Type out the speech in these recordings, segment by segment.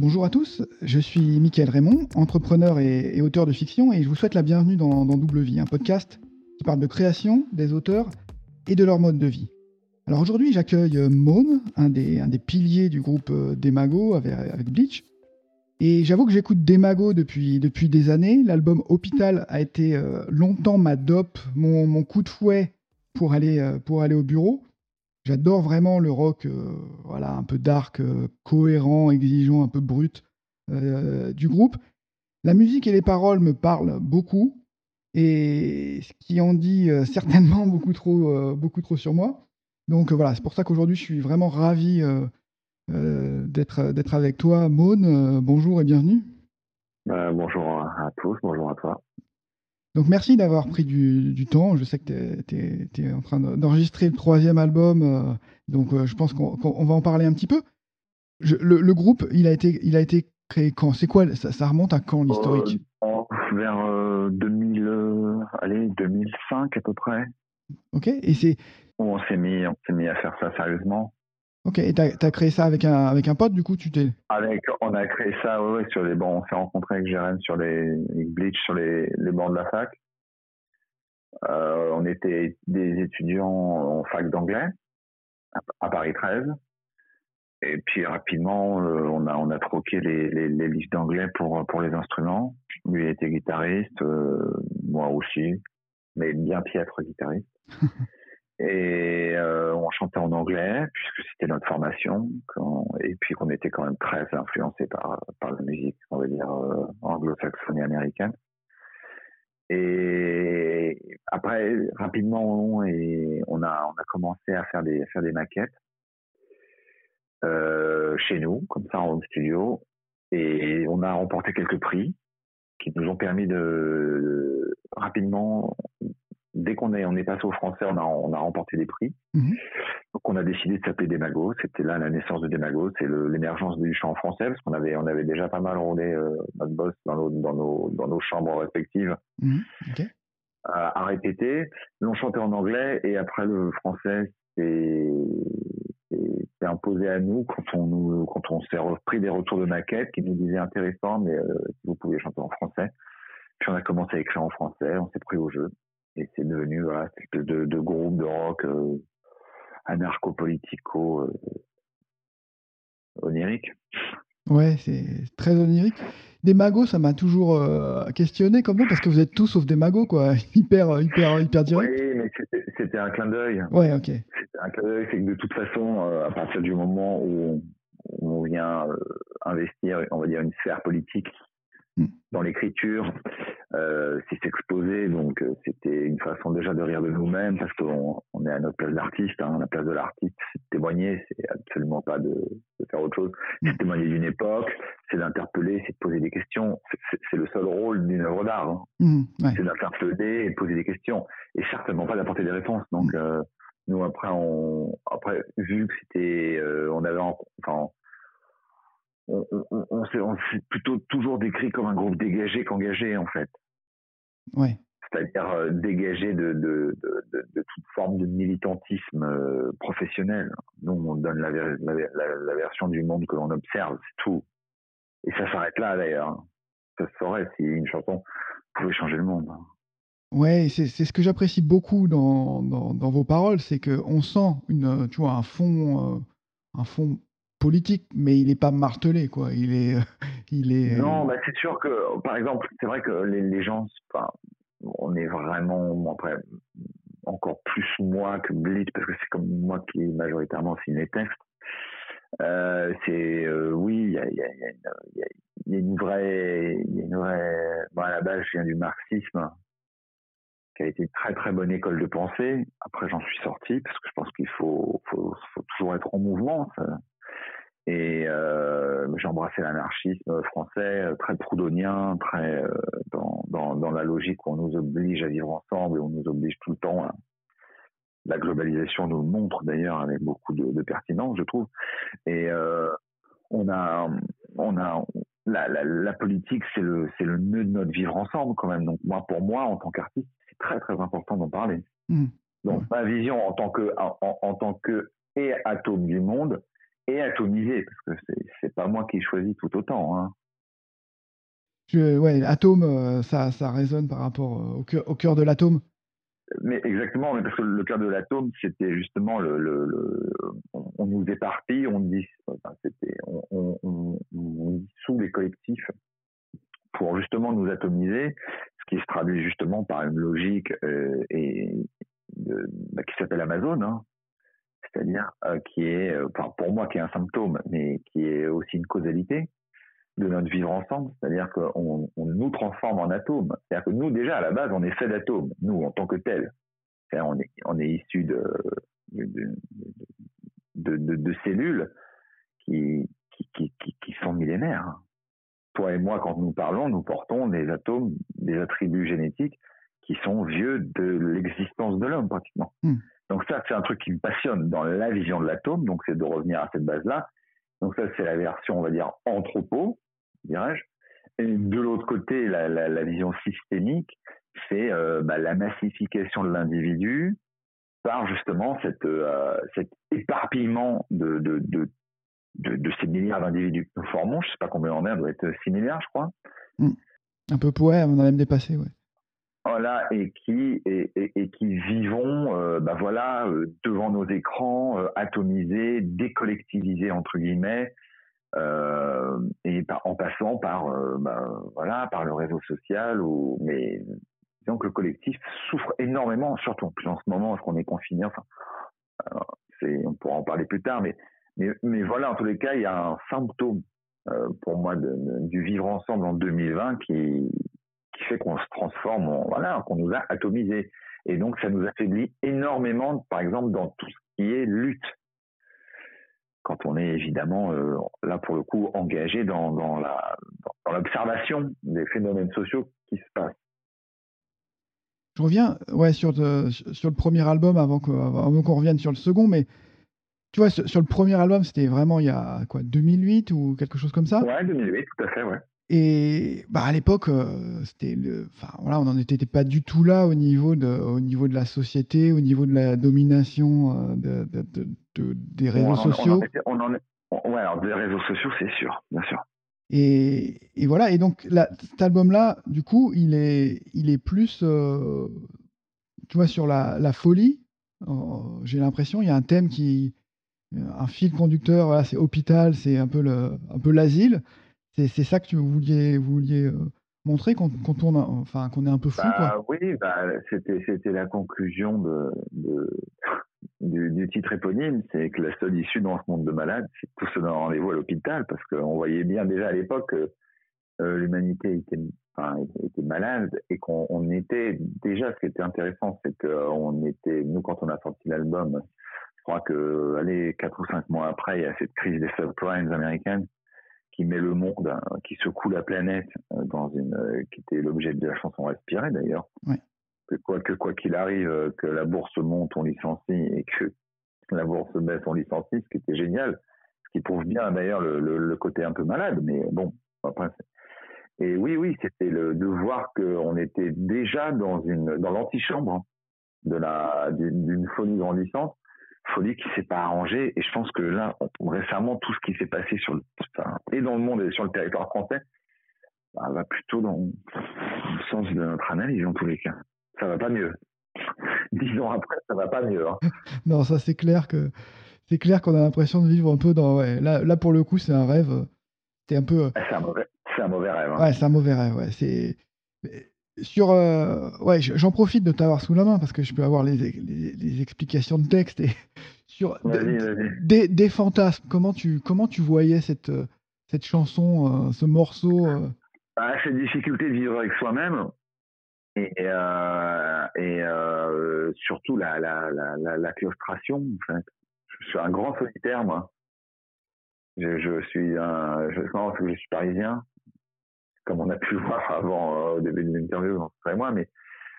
Bonjour à tous, je suis Mickaël Raymond, entrepreneur et, auteur de fiction, et je vous souhaite la bienvenue dans, Double Vie, un podcast qui parle de création, des auteurs et de leur mode de vie. Alors aujourd'hui, j'accueille euh, Môme, un des, un des, piliers du groupe euh, Demago avec, Bleach. Et j'avoue que j'écoute Demago depuis, depuis des années. L'album Hôpital a été euh, longtemps ma dope, mon, coup de fouet pour aller au bureau. J'adore vraiment le rock, euh, voilà, un peu dark, euh, cohérent, exigeant, un peu brut euh, du groupe. La musique et les paroles me parlent beaucoup, et ce qui en dit certainement beaucoup trop, beaucoup trop sur moi. Donc voilà, c'est pour ça qu'aujourd'hui je suis vraiment ravi d'être avec toi, Maune. bonjour et bienvenue. Bonjour à tous, bonjour à toi. Donc merci d'avoir pris du, temps. Je sais que tu es, en train d'enregistrer le troisième album, euh, donc euh, je pense qu'on va en parler un petit peu. le, groupe, il a été, il a été créé quand? C'est quoi ça, remonte à quand l'historique? Euh, Vers 2000, allez, 2005 à peu près. Ok, et c'est. On s'est mis, on s'est mis à faire ça sérieusement. Ok, et tu as, créé ça avec un, avec un pote, du coup, tu t'es... Avec, on a créé ça, ouais, sur les bancs, on s'est rencontré avec Jérém sur les, Bleach sur les, les bancs de la fac. Euh, on était des étudiants en fac d'anglais, à, Paris 13. Et puis rapidement, euh, on, a, on a troqué les, les, les livres d'anglais pour, pour les instruments. Lui était guitariste, euh, moi aussi, mais bien piètre guitariste. Et euh, on chantait en anglais, puisque c'était notre formation, et puis qu'on était quand même très influencé par, par la musique, on va dire, euh, anglo-saxonne américaine. Et après, rapidement, et on, a, on a commencé à faire des, faire des maquettes euh, chez nous, comme ça en studio, et on a remporté quelques prix qui nous ont permis de rapidement dès qu'on est, on est passé au français, on a, on a remporté des prix. Mhm. Donc on a décidé de s'appeler Demago. C'était là la naissance de Demago. C'est l'émergence du chant français parce qu'on avait, on avait déjà pas mal roulé euh, notre boss dans nos, dans nos, dans nos chambres respectives. Mhm. À, répéter. on chantait en anglais et après le français c'est imposé à nous quand on nous, quand on s'est repris des retours de maquettes qui nous disaient intéressant mais euh, vous pouvez chanter en français. Puis on a commencé à écrire en français, on s'est pris au jeu. Et c'est devenu voilà, de, de groupe de rock euh, anarcho-politico euh, onirique. Ouais, c'est très onirique. Des magots, ça m'a toujours euh, questionné comme nom parce que vous êtes tous sauf des magots, quoi. Hyper, hyper, hyper direct. Oui, mais c'était un clin d'œil. Ouais, ok. C'était un clin d'œil, c'est que de toute façon, à partir du moment où on, on vient investir, on va dire, une sphère politique. Dans l'écriture, euh, c'est s'exposer. Donc, euh, c'était une façon déjà de rire de nous-mêmes parce qu'on on est à notre place d'artiste. Hein, la place de l'artiste, c'est de témoigner, c'est absolument pas de, de, faire autre chose. C'est de témoigner d'une époque, c'est d'interpeller, c'est de poser des questions. C'est le seul rôle d'une œuvre d'art. Hein. Mm, c'est d'interpeller et de poser des questions. Et certainement pas d'apporter des réponses. Donc, euh, nous, après, on, après, vu que c'était, euh, on avait, enfin, on, s'est plutôt toujours décrit comme un groupe dégagé qu'engagé, en fait. C'est-à-dire euh, dégagé de, de, toute forme de militantisme euh, professionnel. Nous, on donne la, la, version du monde que l'on observe, c'est tout. Et ça s'arrête là, d'ailleurs. Ça se saurait si une chanson pouvait changer le monde. Ouais, c'est ce que j'apprécie beaucoup dans, dans, vos paroles, c'est qu'on sent une, tu vois, un fond, euh, un fond politique, mais il n'est pas martelé, quoi. Il est, il est. Non, bah c'est sûr que, par exemple, c'est vrai que les, gens, on est vraiment, après, encore plus moi que Blitz, parce que c'est comme moi qui majoritairement signe les textes. Euh, c'est oui, il y a, y, a, y, y a, une vraie, y a une vraie. Bon, à la base, je viens du marxisme, qui a été une très très bonne école de pensée. Après, j'en suis sorti parce que je pense qu'il faut, faut, faut, toujours être en mouvement. Ça, et euh, j'ai embrassé l'anarchisme français, euh, très proudhonien, très euh, dans, dans, dans, la logique où on nous oblige à vivre ensemble et on nous oblige tout le temps. La globalisation nous montre d'ailleurs avec beaucoup de, de, pertinence, je trouve. Et euh, on a, on a la, la, la politique, c'est le, c'est le nœud de notre vivre ensemble quand même. Donc moi, pour moi, en tant qu'artiste, c'est très très important d'en parler. Mmh. Donc ma vision en tant que, en, en tant que et atome du monde, et atomisé, parce que c'est pas moi qui choisis tout autant. Hein. ouais, atome, euh, ça, ça résonne par rapport au cœur, au cœur de l'atome. Mais exactement, mais parce que le cœur de l'atome, c'était justement le, le, on, nous éparpille, on dit, enfin, c'était, on, on, on, dissout les collectifs pour justement nous atomiser, ce qui se traduit justement par une logique euh, et bah, qui s'appelle Amazon, hein, c'est-à-dire euh, qui est, euh, enfin, pour moi, qui est un symptôme, mais qui est aussi une causalité de notre vivre ensemble, c'est-à-dire qu'on on nous transforme en atomes. C'est-à-dire que nous, déjà, à la base, on est fait d'atomes, nous, en tant que tels. On est, on est issu de, de, de, cellules qui, qui, qui, sont millénaires. Toi et moi, quand nous parlons, nous portons des atomes, des attributs génétiques qui sont vieux de l'existence de l'homme, pratiquement. Hmm. Donc ça, c'est un truc qui me passionne dans la vision de l'atome, donc c'est de revenir à cette base-là. Donc ça, c'est la version, on va dire, anthropo, dirais-je. Et de l'autre côté, la, vision systémique, c'est euh, bah, la massification de l'individu par justement cette, euh, cet éparpillement de, de ces milliards d'individus que nous formons. Je ne sais pas combien on est, on doit être 6 milliards, je crois. Hmm. Un peu, ouais, on a même dépassé, ouais. Voilà, et qui, et, et, et qui vivons euh, bah voilà, euh, devant nos écrans, euh, atomisés, décollectivisés, entre guillemets, euh, et par, en passant par, bah, voilà, par le réseau social. Ou, mais disons que le collectif souffre énormément, surtout en plus en ce moment, parce qu'on est confiné. Enfin, c'est, on pourra en parler plus tard, mais, mais, mais, voilà, en tous les cas, il y a un symptôme pour moi de, du vivre ensemble en 2020 qui, qui fait qu'on se transforme, voilà, qu'on nous a atomisés. Et donc, ça nous affaiblit énormément, par exemple, dans tout ce qui est lutte. Quand on est évidemment, euh, là pour le coup, engagé dans, dans l'observation des phénomènes sociaux qui se passent. Je reviens ouais, sur, sur le premier album avant qu'on revienne sur le second, mais tu vois, sur, le premier album, c'était vraiment il y a quoi, 2008 ou quelque chose comme ça? Ouais, 2008, tout à fait, ouais. Et bah, à l'époque, euh, c'était le, enfin voilà, on n'en était pas du tout là au niveau de, au niveau de la société, au niveau de la domination euh, de, de, de, des réseaux sociaux. On en ouais, alors des réseaux sociaux, c'est sûr, bien sûr. Et, et voilà, et donc là, cet album-là, du coup, il est, il est plus, euh, tu vois, sur la, la folie. J'ai l'impression, il y a un thème qui, un fil conducteur, voilà, c'est hôpital, c'est un peu le, un peu l'asile. C'est ça que vous vouliez, euh, montrer quand, quand on enfin, qu'on est un peu fou bah, Oui, bah, c'était la conclusion de, de du, du, titre éponyme, c'est que la seule issue dans ce monde de malades, c'est tout se donner rendez-vous à l'hôpital, parce qu'on voyait bien déjà à l'époque que euh, l'humanité était, enfin, était malade et qu'on était déjà, ce qui était intéressant, c'est qu'on était, nous quand on a sorti l'album, je crois que, allez, quatre ou cinq mois après, il y a cette crise des subprimes américaines qui met le monde, hein, qui secoue la planète euh, dans une, euh, qui était l'objet de la chanson Respirer d'ailleurs. Que quoi que quoi qu'il arrive, euh, que la bourse monte, on licencie et que la bourse baisse, on licencie, ce qui était génial, ce qui prouve bien d'ailleurs le, le, côté un peu malade, mais bon, après. Et oui, oui, c'était le de voir qu'on était déjà dans une dans l'antichambre de la d'une folie grandissante folie qui s'est pas arrangée. Et je pense que là, récemment, tout ce qui s'est passé sur le, et dans le monde et sur le territoire français, bah, va plutôt dans le sens de notre analyse en tous les cas. Ça va pas mieux. Dix ans après, ça va pas mieux. Hein. non, ça c'est clair que c'est clair qu'on a l'impression de vivre un peu dans. Ouais, là, là, pour le coup, c'est un rêve. C'est un peu. C'est un mauvais, c'est un mauvais rêve. Hein. Ouais, c'est un mauvais rêve. Ouais, c'est sur, euh, ouais, j'en profite de t'avoir sous la main parce que je peux avoir les, les, explications de texte et sur des, des, fantasmes. Comment tu, comment tu voyais cette, cette chanson, euh, ce morceau euh? ah, Cette difficulté de vivre avec soi-même et, et surtout la, la, la, la, claustration. En fait. Je suis un grand solitaire, moi. Je, je suis un, je, je suis parisien comme on a pu le voir avant euh, au début de l'interview entre moi, mais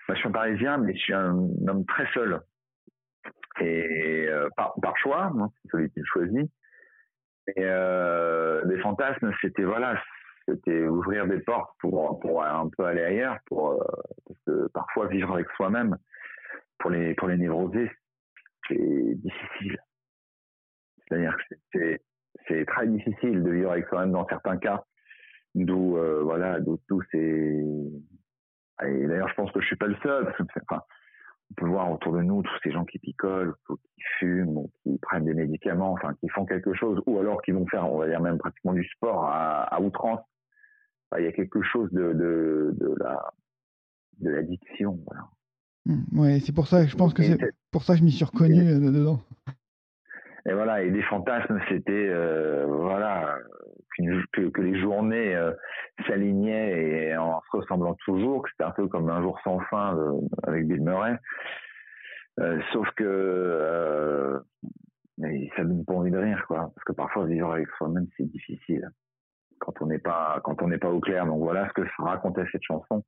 moi, je suis un parisien, mais je suis un homme très seul. Et euh, par, par, choix, hein, c'est celui qui choisit. Et euh, les fantasmes, c'était voilà, c'était ouvrir des portes pour pour un peu aller ailleurs, pour euh, parce que parfois vivre avec soi-même pour les pour les névrosés, c'est difficile. C'est-à-dire que c'est c'est très difficile de vivre avec soi-même dans certains cas. D'où, voilà, d'où tous ces. Et d'ailleurs, je pense que je suis pas le seul. Enfin, on peut voir autour de nous tous ces gens qui picolent, qui fument, ou qui prennent des médicaments, enfin, qui font quelque chose, ou alors qui vont faire, on va dire même pratiquement du sport à, outrance. il y a quelque chose de, de, de la de l'addiction. Voilà. Mmh, ouais, c'est pour ça, je pense que c'est pour ça que je m'y suis reconnu euh, dedans. Et voilà, et des fantasmes, c'était euh, voilà que, les journées euh, s'alignaient et en se ressemblant toujours, que c'était un peu comme un jour sans fin avec Bill Murray. sauf que ça donne pas envie de rire, quoi, parce que parfois vivre avec soi-même c'est difficile quand on n'est pas quand on n'est pas au clair. Donc voilà ce que racontait cette chanson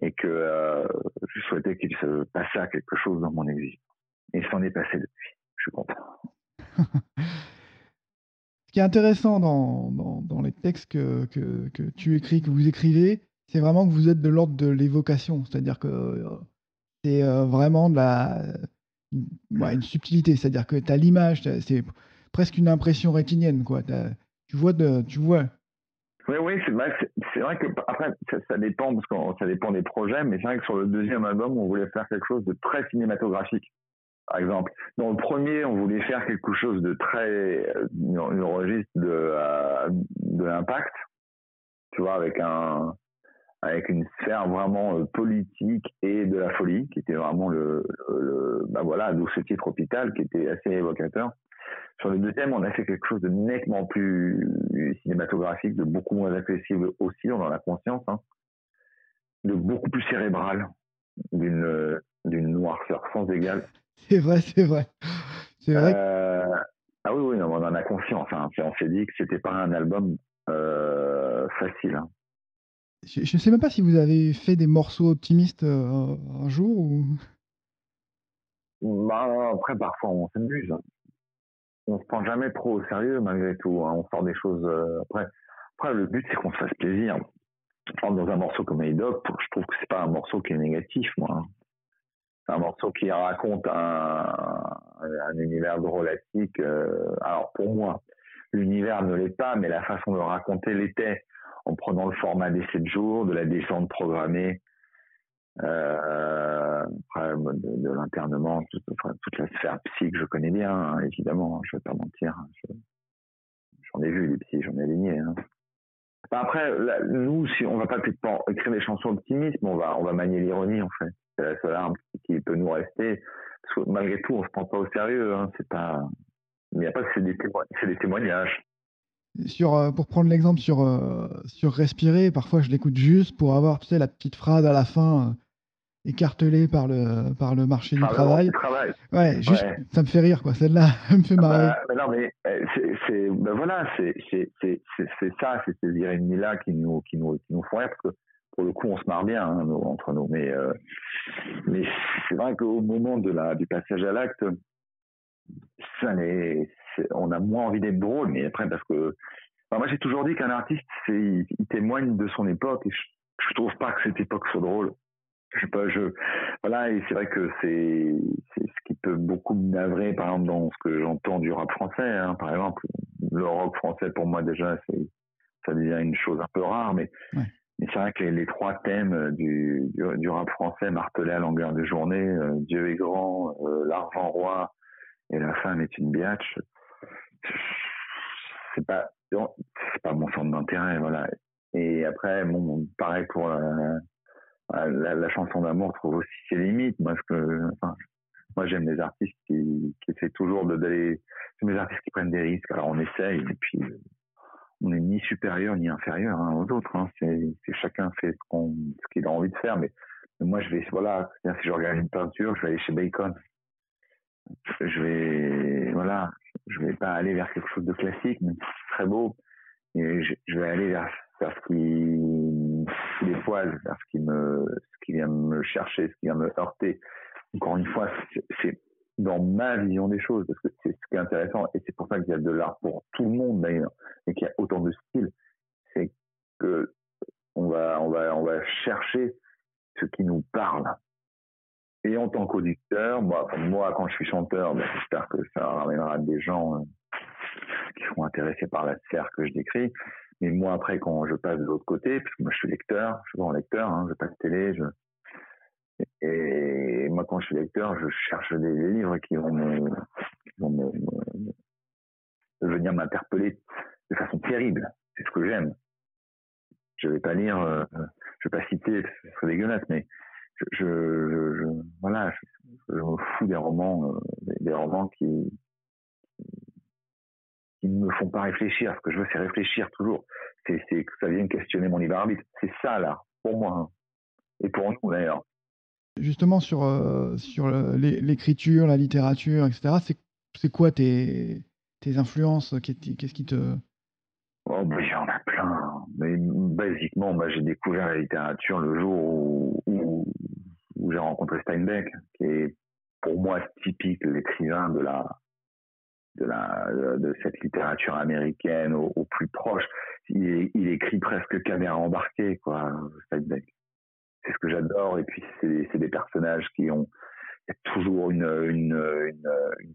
et que euh, je souhaitais qu'il se passât quelque chose dans mon exil. Et ça en est passé depuis. Je suis content. Ce qui est intéressant dans, les textes que, tu écris, que vous écrivez, c'est vraiment que vous êtes de l'ordre de l'évocation. C'est-à-dire que euh, c'est euh, vraiment de la, une, subtilité. C'est-à-dire que tu as l'image, c'est presque une impression rétinienne. Quoi. Tu vois, tu vois oui, oui, c'est vrai, vrai que après ça, dépend parce que ça dépend des projets, mais c'est vrai que sur le deuxième album, on voulait faire quelque chose de très cinématographique. Par exemple, dans le premier, on voulait faire quelque chose de très une, registre de euh, de l'impact, tu vois, avec un avec une sphère vraiment euh, politique et de la folie, qui était vraiment le, le, bah voilà, d'où ce titre hôpital, qui était assez évocateur. Sur le deuxième, on a fait quelque chose de nettement plus cinématographique, de beaucoup moins accessible aussi, on en a conscience, hein, de beaucoup plus cérébral, d'une d'une noirceur sans égale. C'est vrai, c'est vrai. C'est vrai. Euh, ah oui, oui, on en a conscience. Hein. On s'est dit que c'était pas un album euh, facile. Hein. Je ne sais même pas si vous avez fait des morceaux optimistes euh, un jour ou. Bah, après, parfois, on s'amuse on se prend jamais trop au sérieux malgré tout. Hein. On sort des choses. Après, après, le but c'est qu'on se fasse plaisir. Dans un morceau comme Doc, je trouve que c'est pas un morceau qui est négatif, moi. C'est un morceau qui raconte un, un univers drôlatique. Euh, alors pour moi, l'univers ne l'est pas, mais la façon de raconter l'était en prenant le format des 7 jours, de la descente programmée, euh, de, de l'internement, toute, la sphère psy que je connais bien, hein, évidemment, hein, je vais pas mentir. Hein, j'en ai vu des psys, j'en ai aligné. Après, nous, si on va pas écrire des chansons optimistes, on va, on va manier l'ironie en fait. C'est la seule arme qui, peut nous rester. Malgré tout, on se prend pas au sérieux. Hein, c'est pas. Il n'y a pas que c'est des, des, témoignages. Sur, euh, pour prendre l'exemple sur, euh, sur respirer, parfois je l'écoute juste pour avoir tu la petite phrase à la fin. Euh, écartelé par le, par le marché du travail. Ouais, juste, ça me fait rire, quoi. Celle-là, me fait marrer. Bah, non, mais euh, c'est, ben voilà, c'est, ça, c'est ces irénies-là qui nous, qui, nous, qui nous font rire, parce que pour le coup, on se marre bien hein, entre nous. Mais, euh, mais c'est vrai qu'au moment de la, du passage à l'acte, ça on a moins envie d'être drôle, mais après, parce que. moi, j'ai toujours dit qu'un artiste, il, il, témoigne de son époque, et je, je trouve pas que cette époque soit drôle je sais pas, je voilà, et c'est vrai que c'est c'est ce qui peut beaucoup me navrer, par exemple, dans ce que j'entends du rap français. Hein, par exemple, le rock français pour moi déjà, c'est ça devient une chose un peu rare, mais mais c'est vrai que les, trois thèmes du, du, rap français martelés à longueur de journée, euh, Dieu est grand, euh, l'argent roi et la femme est une biatch, c'est pas c'est pas mon centre d'intérêt, voilà. Et après, bon, pareil pour la, la, chanson d'amour trouve aussi ses limites. Moi, que, enfin, moi j'aime les artistes qui, qui essaient toujours d'aller. J'aime les artistes qui prennent des risques. Alors on essaye, et puis on n'est ni supérieur ni inférieur hein, aux autres. Hein. C'est, chacun fait ce, qu'il a envie de faire. Mais, moi, je vais, voilà, si je regarde une peinture, je vais aller chez Bacon. Je vais, voilà, je vais pas aller vers quelque chose de classique, mais très beau. Et je, vais aller vers ce qui les poils, ce qui me, ce qui vient me chercher, ce qui vient me heurter. Encore une fois, c'est dans ma vision des choses, parce que c'est ce qui est intéressant, et c'est pour ça qu'il y a de l'art pour tout le monde d'ailleurs, et qu'il y a autant de styles, c'est que on va chercher ce qui nous parle. Et en tant qu'auditeur, moi, moi, quand je suis chanteur, ben, j'espère que ça ramènera des gens euh, qui seront intéressés par la sphère que je décris. Mais moi, après, quand je passe de l'autre côté, parce que moi, je suis lecteur, je suis grand lecteur, hein, je passe télé, je... Et moi, quand je suis lecteur, je cherche des, livres qui vont, me, qui vont me, venir m'interpeller de façon terrible. C'est ce que j'aime. Je vais pas lire, euh, je vais pas citer, ce serait dégueulasse, mais je, je, je voilà, je, me fous des romans, euh, des, romans qui, qui ne me font pas réfléchir. Ce que je veux, c'est réfléchir toujours. C'est que ça vienne questionner mon libre arbitre. C'est ça, là, pour moi. Hein. Et pour nous, d'ailleurs. Justement, sur, euh, sur l'écriture, la littérature, etc., c'est quoi tes, tes influences? Qu'est-ce qui te... Oh, ben, il y en a plein. Mais basiquement, moi, j'ai découvert la littérature le jour où, où, j'ai rencontré Steinbeck, qui est pour moi typique l'écrivain de la de cette littérature américaine au, plus proche. Il, écrit presque caméra embarquée, quoi, Steinbeck. C'est ce que j'adore. Et puis c'est des personnages qui ont y a toujours une,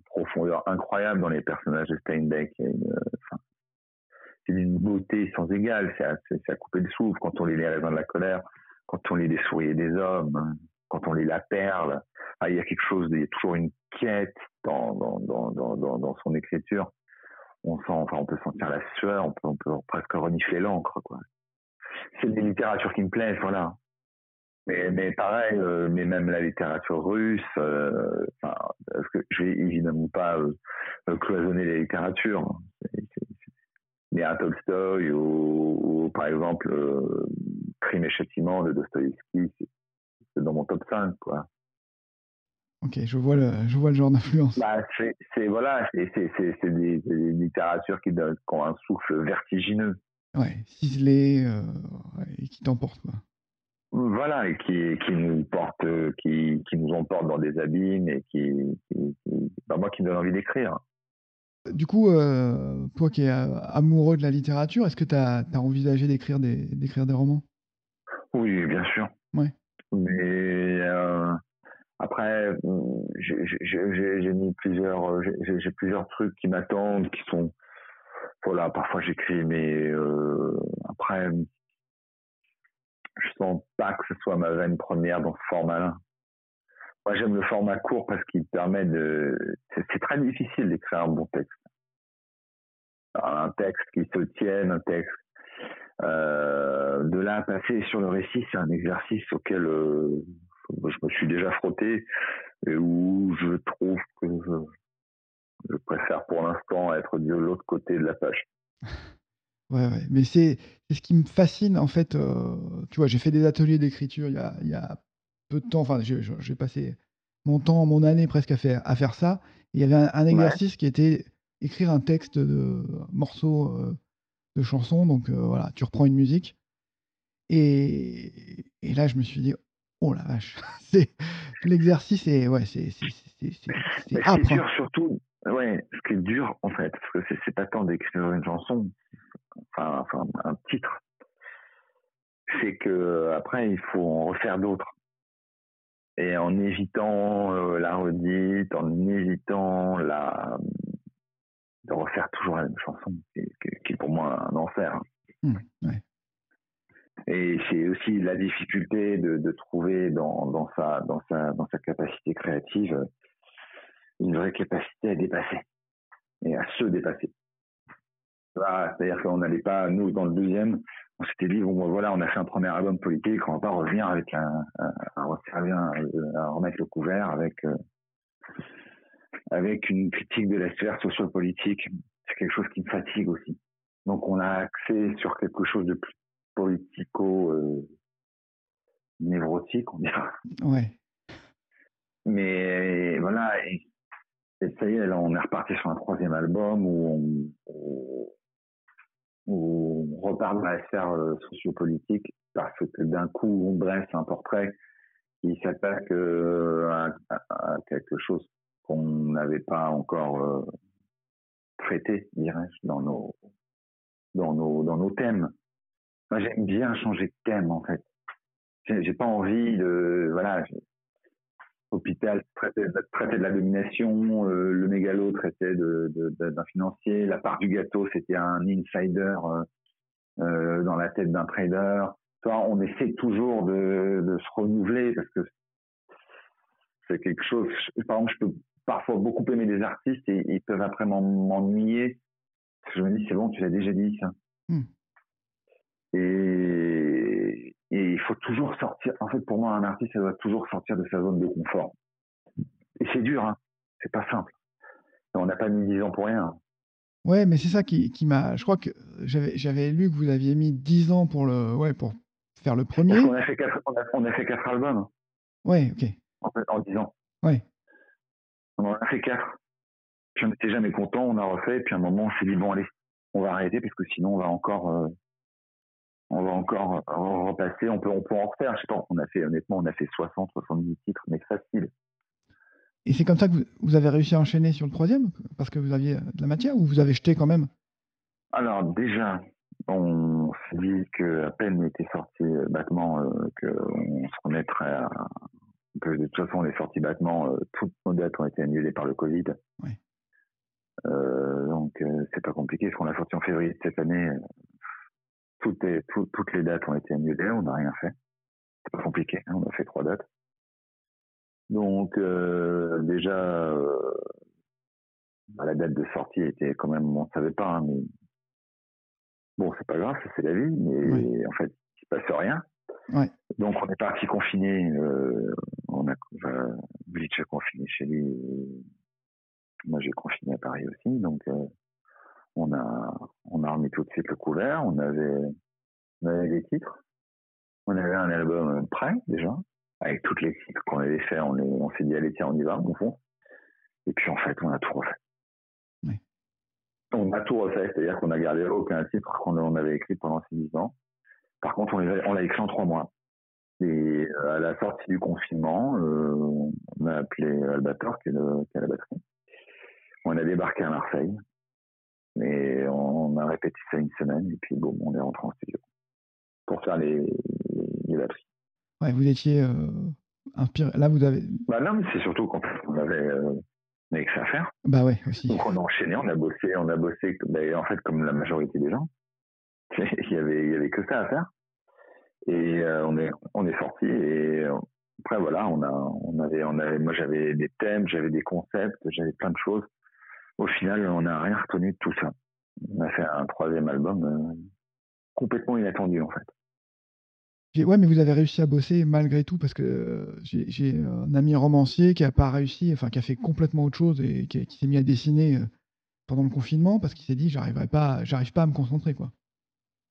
profondeur incroyable dans les personnages de Steinbeck. Il y a une, beauté sans égale. C'est à, couper le souffle quand on lit Les raisins de la colère, quand on lit Les souris des hommes, quand on lit La perle. Ah, il y a quelque chose, il y a toujours une quête dans, son écriture. On sent, enfin, on peut sentir la sueur, on peut, presque renifler l'encre, quoi. C'est des littératures qui me plaisent, voilà. Mais, pareil, euh, mais même la littérature russe, euh, parce que je vais évidemment pas euh, cloisonner les littératures. Mais à Tolstoï ou, par exemple Crime et châtiment de Dostoïevski, c'est dans mon top 5, quoi. Ok, je vois le, je vois le genre d'influence. Bah, c'est voilà, c'est des, des, littératures qui, qui, ont un souffle vertigineux. Ouais, ciselé et qui t'emportent, quoi. Voilà, et qui, qui nous porte, qui, qui nous emporte dans des abîmes et qui, qui, bah, moi qui me donne envie d'écrire. Du coup, euh, toi qui es amoureux de la littérature, est-ce que tu as, as, envisagé d'écrire des, romans? Oui, bien sûr. Ouais. Mais euh, après, j'ai mis plusieurs, j'ai plusieurs trucs qui m'attendent, qui sont, voilà, parfois j'écris, mais euh, après, je sens pas que ce soit ma veine première dans ce format-là. Moi, j'aime le format court parce qu'il permet de. C'est très difficile d'écrire un bon texte. Un texte qui se tienne, un texte. Euh, de là à passer sur le récit, c'est un exercice auquel euh, je me suis déjà frotté et où je trouve que je préfère pour l'instant être de l'autre côté de la page. Ouais, ouais, mais c'est ce qui me fascine en fait, euh, tu vois? J'ai fait des ateliers d'écriture il y a il y a peu de temps, enfin j'ai passé mon temps, mon année presque à faire à faire ça. il y avait un exercice qui était écrire un texte de morceau, euh, de chanson donc euh, voilà, tu reprends une musique et et là je me suis dit: «Oh la vache!» c'est l'exercice est ouais, c'est c'est hein. dur surtout ouais, ce qui est dur en fait, parce que c'est pas tant d'écrire une chanson, enfin, un titre, c'est que après il faut en refaire d'autres. Et en évitant euh, la redite, en évitant la de refaire toujours la même chanson, qui, est pour moi un enfer. Mmh, Et c'est aussi la difficulté de, trouver dans, sa, dans, sa, dans sa capacité créative une vraie capacité à dépasser et à se dépasser. C'est-à-dire qu'on n'allait pas, nous, dans le deuxième, on s'était dit, bon, voilà, on a fait un premier album politique, on va pas revenir avec un, un, un, remettre le couvert avec, euh, avec une critique de la sphère sociopolitique. C'est quelque chose qui me fatigue aussi. Donc, on a axé sur quelque chose de plus politico, euh, névrotique, on. Ouais. Mais voilà, et, ça y est, là, on est reparti sur un troisième album où on, où on repart dans la sphère euh, sociopolitique parce que d'un coup on dresse un portrait qui s'attaque euh, à, quelque chose qu'on n'avait pas encore euh, traité, dirais-je, dans nos dans nos dans nos thèmes. Moi j'aime bien changer de thème en fait. J'ai pas envie de voilà. Hôpital traitait, de la domination, le mégalo traitait d'un financier, la part du gâteau c'était un insider dans la tête d'un trader. Toi, on essaie toujours de, de se renouveler parce que c'est quelque chose. Par exemple, je peux parfois beaucoup aimer des artistes et ils peuvent après m'ennuyer. Je me dis, c'est bon, tu l'as déjà dit, ça. Hmm. Et, il faut toujours sortir. En fait, pour moi, un artiste, ça doit toujours sortir de sa zone de confort. Et c'est dur, hein. C'est pas simple. on n'a pas mis 10 ans pour rien. Ouais, mais c'est ça qui, qui m'a. Je crois que j'avais, lu que vous aviez mis 10 ans pour le, ouais, pour faire le premier. on a fait quatre, on a, on a fait quatre albums. Ouais, ok. En, fait, en 10 ans. Ouais. On en a fait quatre. Puis on n'était jamais content, on a refait, puis à un moment, on s'est dit, bon, allez, on va arrêter, parce que sinon, on va encore, euh, on va encore repasser, on peut, on peut en refaire. Je sais pas, on a fait, honnêtement, on a fait 60, 70 titres, mais facile. Et c'est comme ça que vous, avez réussi à enchaîner sur le troisième? Parce que vous aviez de la matière ou vous avez jeté quand même? Alors, déjà, on s'est dit qu'à peine était sorti Battement, euh, qu'on se remettrait à, que de toute façon, les sorties battements, euh, toutes nos dates ont été annulées par le Covid. Euh, donc, euh, c'est pas compliqué. Ce qu'on a sorti en février de cette année, toutes, toutes les dates ont été annulées. On n'a rien fait. C'est pas compliqué. Hein, on a fait trois dates. Donc, déjà, bah, la date de sortie était quand même, on savait pas, hein, mais bon, c'est pas grave, c'est la vie. Mais en fait, il se passe rien. Donc on est parti confiné. Euh, on a Bleach a confiné chez lui. moi j'ai confiné à Paris aussi. Donc euh, on a on a remis tout de suite le couvert. On avait on avait des titres. On avait un album prêt déjà avec toutes les titres qu'on avait fait. On, on s'est dit allez tiens on y va au fond. Et puis en fait on a tout refait. On a tout refait, c'est-à-dire qu'on a gardé aucun titre qu'on avait écrit pendant ces 10 ans. Par contre, on l'a écrit en trois mois. Et euh, à la sortie du confinement, euh, on a appelé Albator, qui est, la batterie. On a débarqué à Marseille. Et on a répété ça une semaine. Et puis, bon, on est rentré en studio pour faire les, batteries. Ouais, vous étiez euh, inspiré. Là, vous avez. Bah non, mais c'est surtout qu'on avait, que ça à faire. Bah ouais, aussi. Donc on a enchaîné, on a bossé, on a bossé, ben, en fait, comme la majorité des gens. il y avait, il y avait que ça à faire. Et euh, on est, on est sorti et euh, après voilà, on a, on avait, on avait, moi j'avais des thèmes, j'avais des concepts, j'avais plein de choses. Au final, on n'a rien retenu de tout ça. On a fait un troisième album euh, complètement inattendu en fait. Ouais, mais vous avez réussi à bosser malgré tout parce que j'ai un ami romancier qui a pas réussi, enfin qui a fait complètement autre chose et qui, qui s'est mis à dessiner pendant le confinement parce qu'il s'est dit j'arriverai pas, j'arrive pas à me concentrer quoi.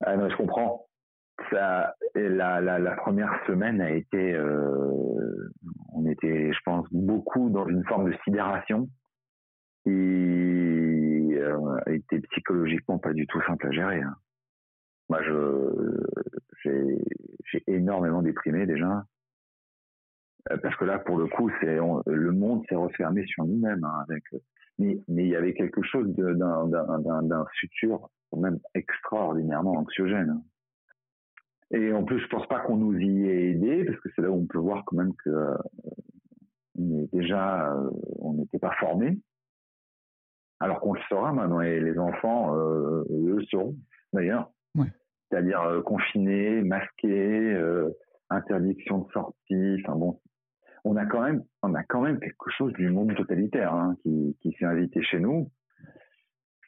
Ah non, je comprends. Ça, la, la, la, première semaine a été, euh, on était, je pense, beaucoup dans une forme de sidération qui euh, été psychologiquement pas du tout simple à gérer. Hein. Moi, je, j'ai énormément déprimé déjà. Euh, parce que là, pour le coup, c'est le monde s'est refermé sur nous-mêmes. Hein, avec, mais, il y avait quelque chose d'un futur même extraordinairement anxiogène. Hein. Et en plus, je pense pas qu'on nous y ait aidé, parce que c'est là où on peut voir quand même que euh, déjà, euh, on n'était pas formés. Alors qu'on le saura maintenant, et les enfants, euh, le sauront d'ailleurs. C'est-à-dire confinés, masqués, interdiction de sortie. Enfin bon, on a quand même, on a quand même quelque chose du monde totalitaire hein, qui, qui s'est invité chez nous.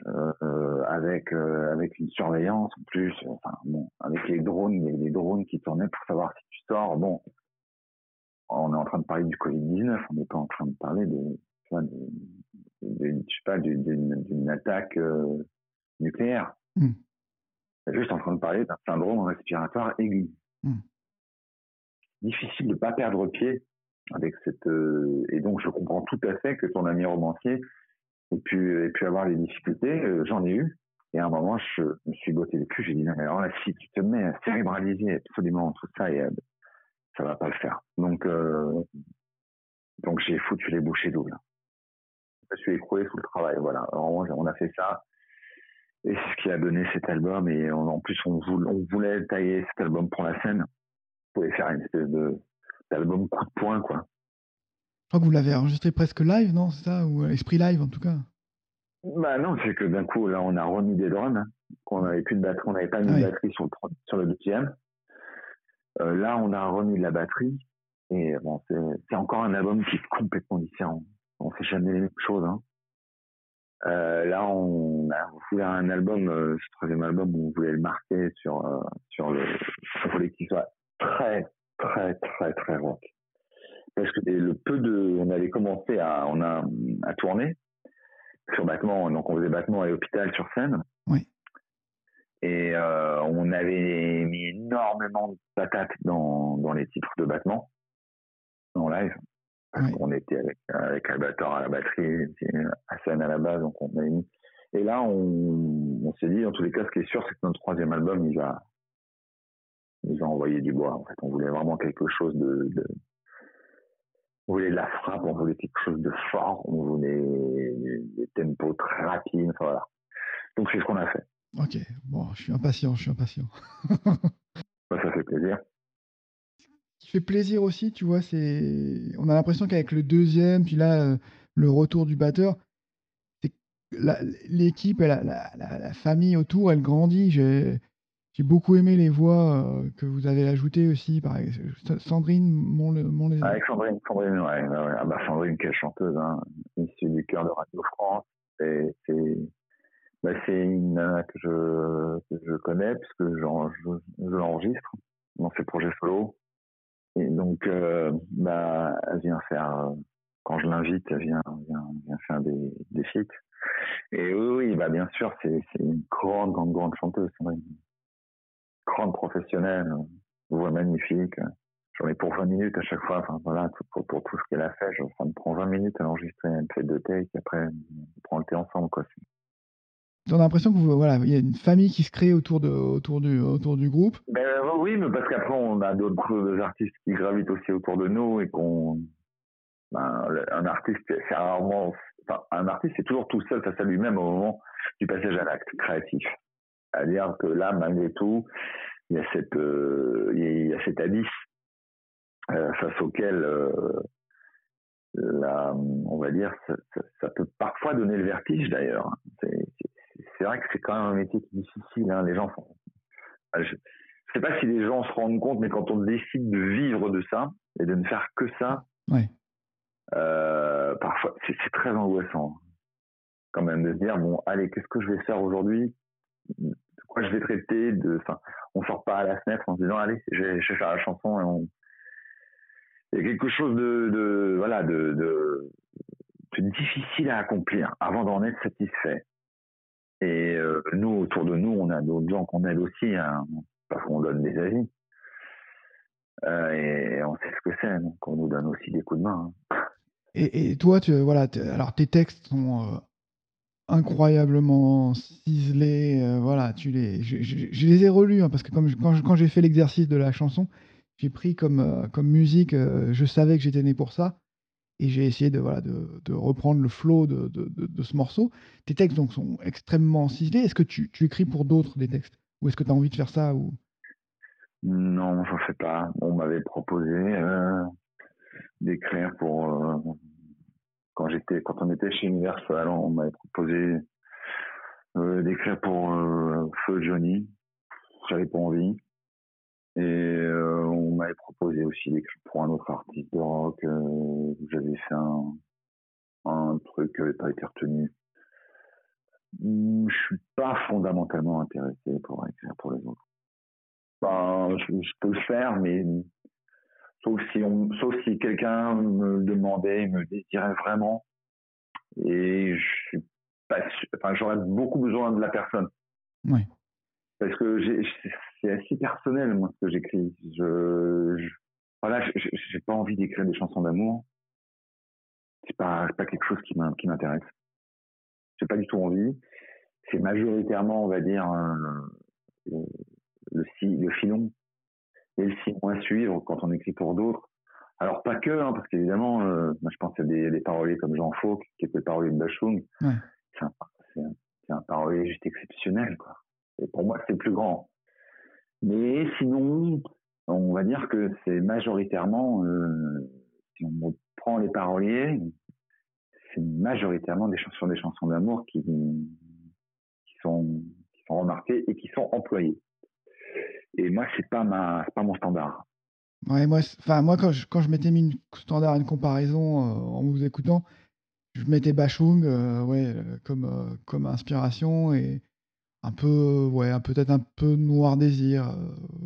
Euh, avec euh, avec une surveillance en plus, enfin bon, avec les drones, les, drones qui tournaient pour savoir si tu sors. Bon, on est en train de parler du Covid-19, on n'est pas en train de parler de, je sais pas, d'une attaque euh, nucléaire. Mm. Juste en train de parler d'un syndrome respiratoire aigu. Mm. Difficile de pas perdre pied avec cette et donc je comprends tout à fait que ton ami romancier et puis avoir les difficultés, euh, j'en ai eu. Et à un moment, je me suis botté le cul, j'ai dit, non, mais alors là, si tu te mets à cérébraliser absolument tout ça, et, ça va pas le faire. Donc, euh, donc j'ai foutu les bouchées doubles. Je me suis écroulé sous le travail, voilà. On a fait ça. Et c'est ce qui a donné cet album. Et en plus, on voulait, on voulait tailler cet album pour la scène. On pouvait faire une espèce de, d'album coup de poing, quoi. Je crois que vous l'avez enregistré presque live, non C'est ça? Ou esprit live en tout cas? Bah non, c'est que d'un coup, là, on a remis des drums. Hein, qu'on n'avait plus de batterie, on n'avait pas mis de batterie sur le, sur le deuxième. là, on a remis de la batterie. Et bon, c'est encore un album qui est complètement différent. On fait jamais les mêmes choses. Hein. Euh, là, on a voulu un album, euh, ce troisième album, où on voulait le marquer sur euh, sur le, on voulait qu'il soit très très très très rock. Parce que le peu de, on avait commencé à, on a à tourner sur Battement, donc on faisait Battement et Hôpital sur scène. Oui. Et on avait mis énormément de patates dans dans les titres de Battement en live. On était avec, avec Albator à la batterie, Hassan à la base, donc on a mis. Et là, on, s'est dit, en tous les cas, ce qui est sûr, c'est que notre troisième album, il va, il va envoyer du bois. En fait, on voulait vraiment quelque chose de, on voulait de la frappe, on voulait quelque chose de fort, on voulait des, tempos très rapides, voilà. Donc c'est ce qu'on a fait. Ok, bon, je suis impatient, je suis impatient. Bah, ça fait plaisir fait plaisir aussi, tu vois, c'est on a l'impression qu'avec le deuxième, puis là, euh, le retour du batteur, l'équipe, la, la, famille autour, elle grandit. J'ai beaucoup aimé les voix euh, que vous avez ajoutées aussi, par Sandrine mon, mon Avec Sandrine, Sandrine, ouais, Ah bah Sandrine, quelle chanteuse, hein, issue du cœur de Radio France. C'est bah, une que je, que je connais, puisque je, je l'enregistre dans ses projets solo. Et donc, euh, bah, elle vient faire, euh, quand je l'invite, elle vient, vient, vient faire des, des feats. Et oui, bah, bien sûr, c'est, une grande, grande, grande chanteuse. Une grande professionnelle, voix magnifique. J'en ai pour 20 minutes à chaque fois. Enfin, voilà, pour, tout ce qu'elle a fait, ça me prend 20 minutes à l'enregistrer. Elle me fait deux takes, après, on prend le thé ensemble, quoi. On a l'impression que voilà, il y a une famille qui se crée autour de autour du autour du groupe. Ben oui, mais parce qu'après on a d'autres artistes qui gravitent aussi autour de nous et qu'on ben, un artiste c'est rarement enfin, un artiste c'est toujours tout seul face à lui-même au moment du passage à l'acte créatif. C'est-à-dire que là malgré tout, il y a cette euh, il y a cet abysse euh, face auquel euh, la, on va dire, ça, peut parfois donner le vertige d'ailleurs. C'est vrai que c'est quand même un métier qui est difficile. Hein. Les gens font. Je ne sais pas si les gens se rendent compte, mais quand on décide de vivre de ça et de ne faire que ça, euh, parfois c'est très angoissant quand même de se dire bon allez qu'est-ce que je vais faire aujourd'hui? De quoi je vais traiter? De enfin on sort pas à la fenêtre en se disant allez je vais, faire la chanson et on il y a quelque chose de, de voilà de, de, de difficile à accomplir avant d'en être satisfait et euh, nous, autour de nous, on a d'autres gens qu'on aide aussi, hein, parce qu'on donne des avis. Euh, et on sait ce que c'est, donc on nous donne aussi des coups de main. Hein. Et, toi, tu, voilà, alors tes textes sont euh, incroyablement ciselés. voilà, tu les, je, les ai relus hein, parce que quand, j'ai fait l'exercice de la chanson, j'ai pris comme musique, je savais que j'étais né pour ça et j'ai essayé de, voilà, de, reprendre le flow de, de, ce morceau. Tes textes donc, sont extrêmement ciselés. Est-ce que tu, écris pour d'autres des textes? Ou est-ce que tu as envie de faire ça ou... Non, je ne sais pas. On m'avait proposé euh, d'écrire pour. Euh, quand, j'étais, quand on était chez Universal, on m'avait proposé euh, d'écrire pour Feu Johnny. J'avais pas envie. Et euh, on m'avait proposé aussi d'écrire pour un autre artiste de rock. Euh, J'avais fait un, un truc qui n'avait pas été retenu. Je suis pas fondamentalement intéressé pour écrire pour les autres. Ben, je, peux le faire, mais sauf si on, sauf si quelqu'un me demandait, me désirait vraiment, et je suis pas, enfin, j'aurais beaucoup besoin de la personne. Oui parce que c'est assez personnel moi ce que j'écris. Je, je, voilà, j'ai pas envie d'écrire des chansons d'amour. C'est pas pas quelque chose qui m'intéresse. J'ai pas du tout envie. C'est majoritairement, on va dire, le, le, le filon et le filon à suivre quand on écrit pour d'autres. Alors pas que, hein, parce qu'évidemment, euh, moi je pense à des, des paroliers comme Jean Fauque, qui était le parolier de Bachung. Ouais. C'est un, un, un parolier juste exceptionnel, quoi. Et pour moi, c'est le plus grand. Mais sinon, on va dire que c'est majoritairement euh, si on prend les paroliers, c'est majoritairement des chansons, des chansons d'amour qui, qui, sont, qui sont remarquées et qui sont employées. Et moi, c'est pas ma, pas mon standard. Ouais, moi, enfin, moi quand je, quand je m'étais mis une standard, une comparaison euh, en vous écoutant, je mettais Bachung, euh, ouais, comme, comme inspiration et un peu, ouais, peut-être un peu noir désir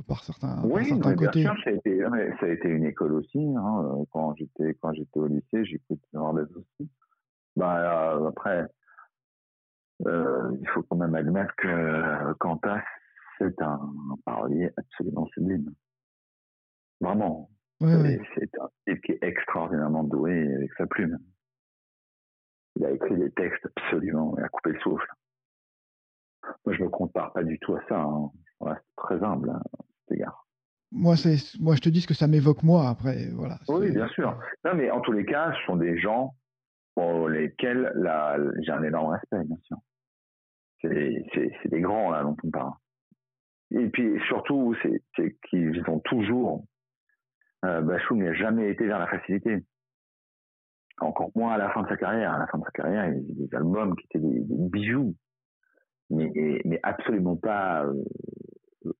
par certains, oui, certains côtés. Sûr, ça a, été, ça a été une école aussi. Hein, quand j'étais quand j'étais au lycée, j'écoutais noir désir aussi. Bah, après, il faut quand même admettre que Cantas, c'est un, parolier absolument sublime. Vraiment. C'est un type qui est extraordinairement doué avec sa plume. Il a écrit des textes absolument et a coupé le souffle. Moi, je me compare pas du tout à ça. Hein. Reste très humble hein, à cet égard. Moi, c'est, moi, je te dis ce que ça m'évoque moi. Après, voilà. Oui, bien sûr. Non, mais en tous les cas, ce sont des gens pour lesquels j'ai un énorme respect, bien sûr. C'est, des grands là dont on parle. Et puis surtout, c'est, qu'ils ont toujours. Euh, n'a jamais été vers la facilité encore moins à la fin de sa carrière. À la fin de sa carrière, il y avait des albums qui étaient des, bijoux, mais, mais absolument pas, euh,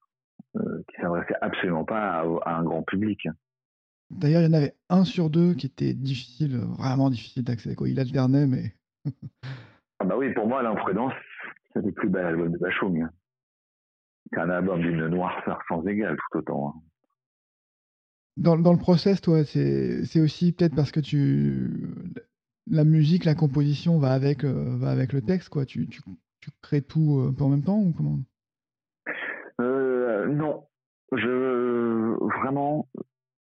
euh, qui s'adressaient absolument pas à, un grand public. D'ailleurs, il y en avait un sur deux qui était difficile, vraiment difficile d'accès. Il alternait, mais. ah bah oui, pour moi, l'imprudence, c'est le plus bel album de Bachung. C'est un album d'une noirceur sans égale, tout autant. Hein. Dans, dans, le process, toi, c'est aussi peut-être parce que tu la musique, la composition va avec, euh, va avec le texte, quoi. Tu, tu, tu crées tout euh, en même temps ou comment? Euh, Non, je vraiment,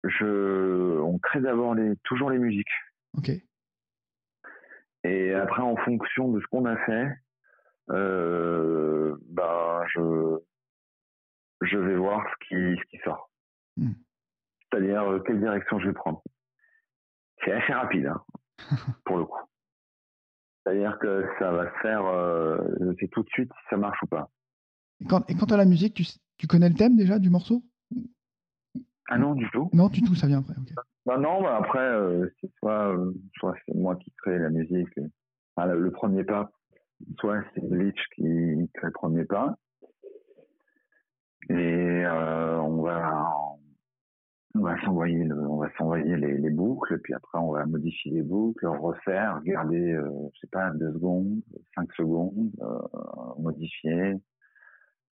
je, on crée d'abord les, toujours les musiques. Ok. Et après, en fonction de ce qu'on a fait, euh, bah, je, je vais voir ce qui, ce qui sort. Hmm c'est-à-dire quelle direction je vais prendre. C'est assez rapide, hein, pour le coup. C'est-à-dire que ça va se faire, euh, je sais tout de suite si ça marche ou pas. Et quand, et quant à la musique, tu, tu, connais le thème déjà du morceau? Ah non, du tout. Non, du tout, ça vient après. Bah non, bah après, euh, c'est soit, soit c'est moi qui crée la musique, le, premier pas, soit c'est Glitch qui crée le premier pas. Et on va on va s'envoyer on va s'envoyer les, les, boucles, puis après on va modifier les boucles, refaire, garder, euh, je sais pas, deux secondes, cinq secondes, euh, modifier,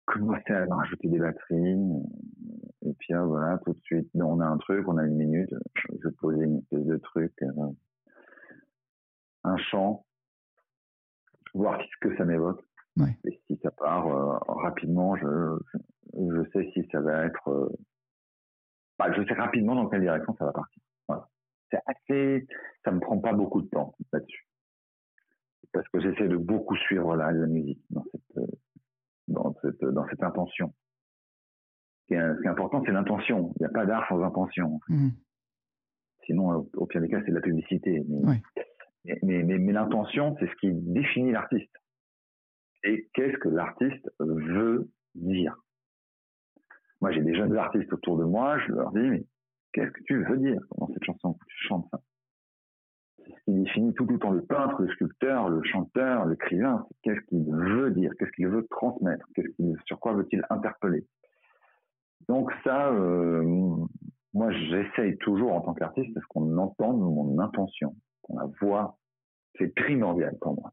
commencer à rajouter des batteries, et puis euh, voilà, tout de suite, on a un truc, on a une minute, je vais poser une espèce de truc, euh, un chant, voir ce que ça m'évoque. Et si ça part rapidement, je, je, sais si ça va être bah, je sais rapidement dans quelle direction ça va partir. Voilà. C'est assez, ça me prend pas beaucoup de temps là-dessus. Parce que j'essaie de beaucoup suivre la, la musique dans cette, dans cette, dans cette intention. Ce qui est, important, c'est l'intention. Il n'y a pas d'art sans intention. Mmh. Sinon, au, pire des cas, c'est de la publicité. Mais, mais, mais, mais l'intention, c'est ce qui définit l'artiste. Et qu'est-ce que l'artiste veut dire? Moi, j'ai des jeunes artistes autour de moi, je leur dis, mais qu'est-ce que tu veux dire dans cette chanson? Tu chantes ça C'est ce qui définit tout autant le peintre, le sculpteur, le chanteur, l'écrivain. Qu'est-ce qu'il veut dire? Qu'est-ce qu'il veut transmettre? Sur quoi veut-il interpeller? Donc ça, euh, moi, j'essaye toujours en tant qu'artiste parce qu'on entend mon intention, qu'on la voit? C'est primordial pour moi.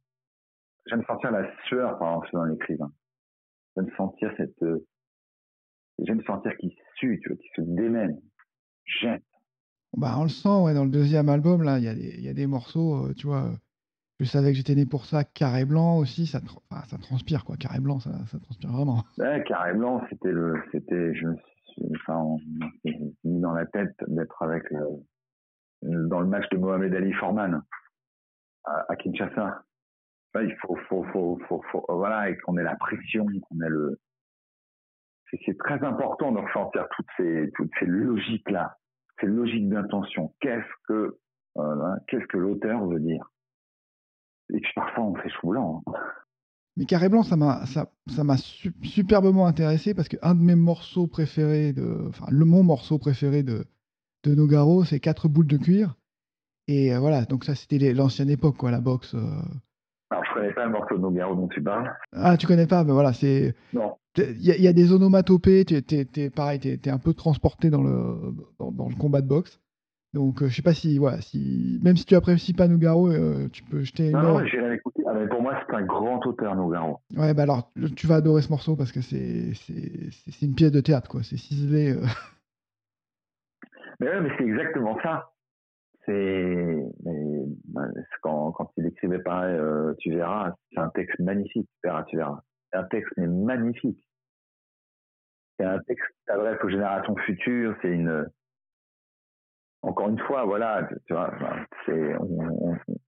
J'aime sentir la sueur par exemple dans l'écrivain. J'aime sentir cette J'aime sentir qu'il sue, tu vois, qu'il se démène. J'aime. Bah, on le sent, ouais, dans le deuxième album, là, il y, y, a des morceaux, euh, tu vois. Euh, je savais que j'étais né pour ça. Carré blanc aussi, ça, enfin, ça transpire, quoi. Carré blanc, ça, ça transpire vraiment. Ouais, carré blanc, c'était le. C'était, je me suis. Enfin, on mis dans la tête d'être avec. Euh, dans le match de Mohamed Ali Forman à, à Kinshasa. il faut, faut, faut, faut, faut voilà, et qu'on ait la pression, qu'on ait le, c'est très important de ressentir toutes ces, toutes ces logiques-là, ces logiques d'intention. Qu'est-ce que, euh, que l'auteur veut dire? Et puis parfois on fait chou blanc. Hein. Mais Carré Blanc, ça m'a ça, m'a superbement intéressé parce qu'un de mes morceaux préférés, de, enfin le mon morceau préféré de, de Nogaro, c'est Quatre boules de cuir. Et voilà, donc ça, c'était l'ancienne époque, quoi, la boxe. Alors, je connais pas le morceau de Nogaro dont tu parles. Ah, tu connais pas, mais voilà, c'est. Non. Il y, a des onomatopées, tu es, pareil, tu es, un peu transporté dans le, dans, le combat de boxe. Donc, je sais pas si, voilà, si, même si tu apprécies pas Nogaro, tu peux jeter. Non, non, écouté. Ah, mais pour moi, c'est un grand auteur, Nogaro. Ouais, bah alors, tu vas adorer ce morceau parce que c'est une pièce de théâtre, quoi. C'est ciselé. Mais ouais, mais c'est exactement ça c'est quand, quand il écrivait pareil, euh, tu verras, c'est un texte magnifique, tu verras, tu verras. C'est un texte magnifique. C'est un texte qui s'adresse aux générations futures. C'est une, encore une fois, voilà, tu vois, c'est,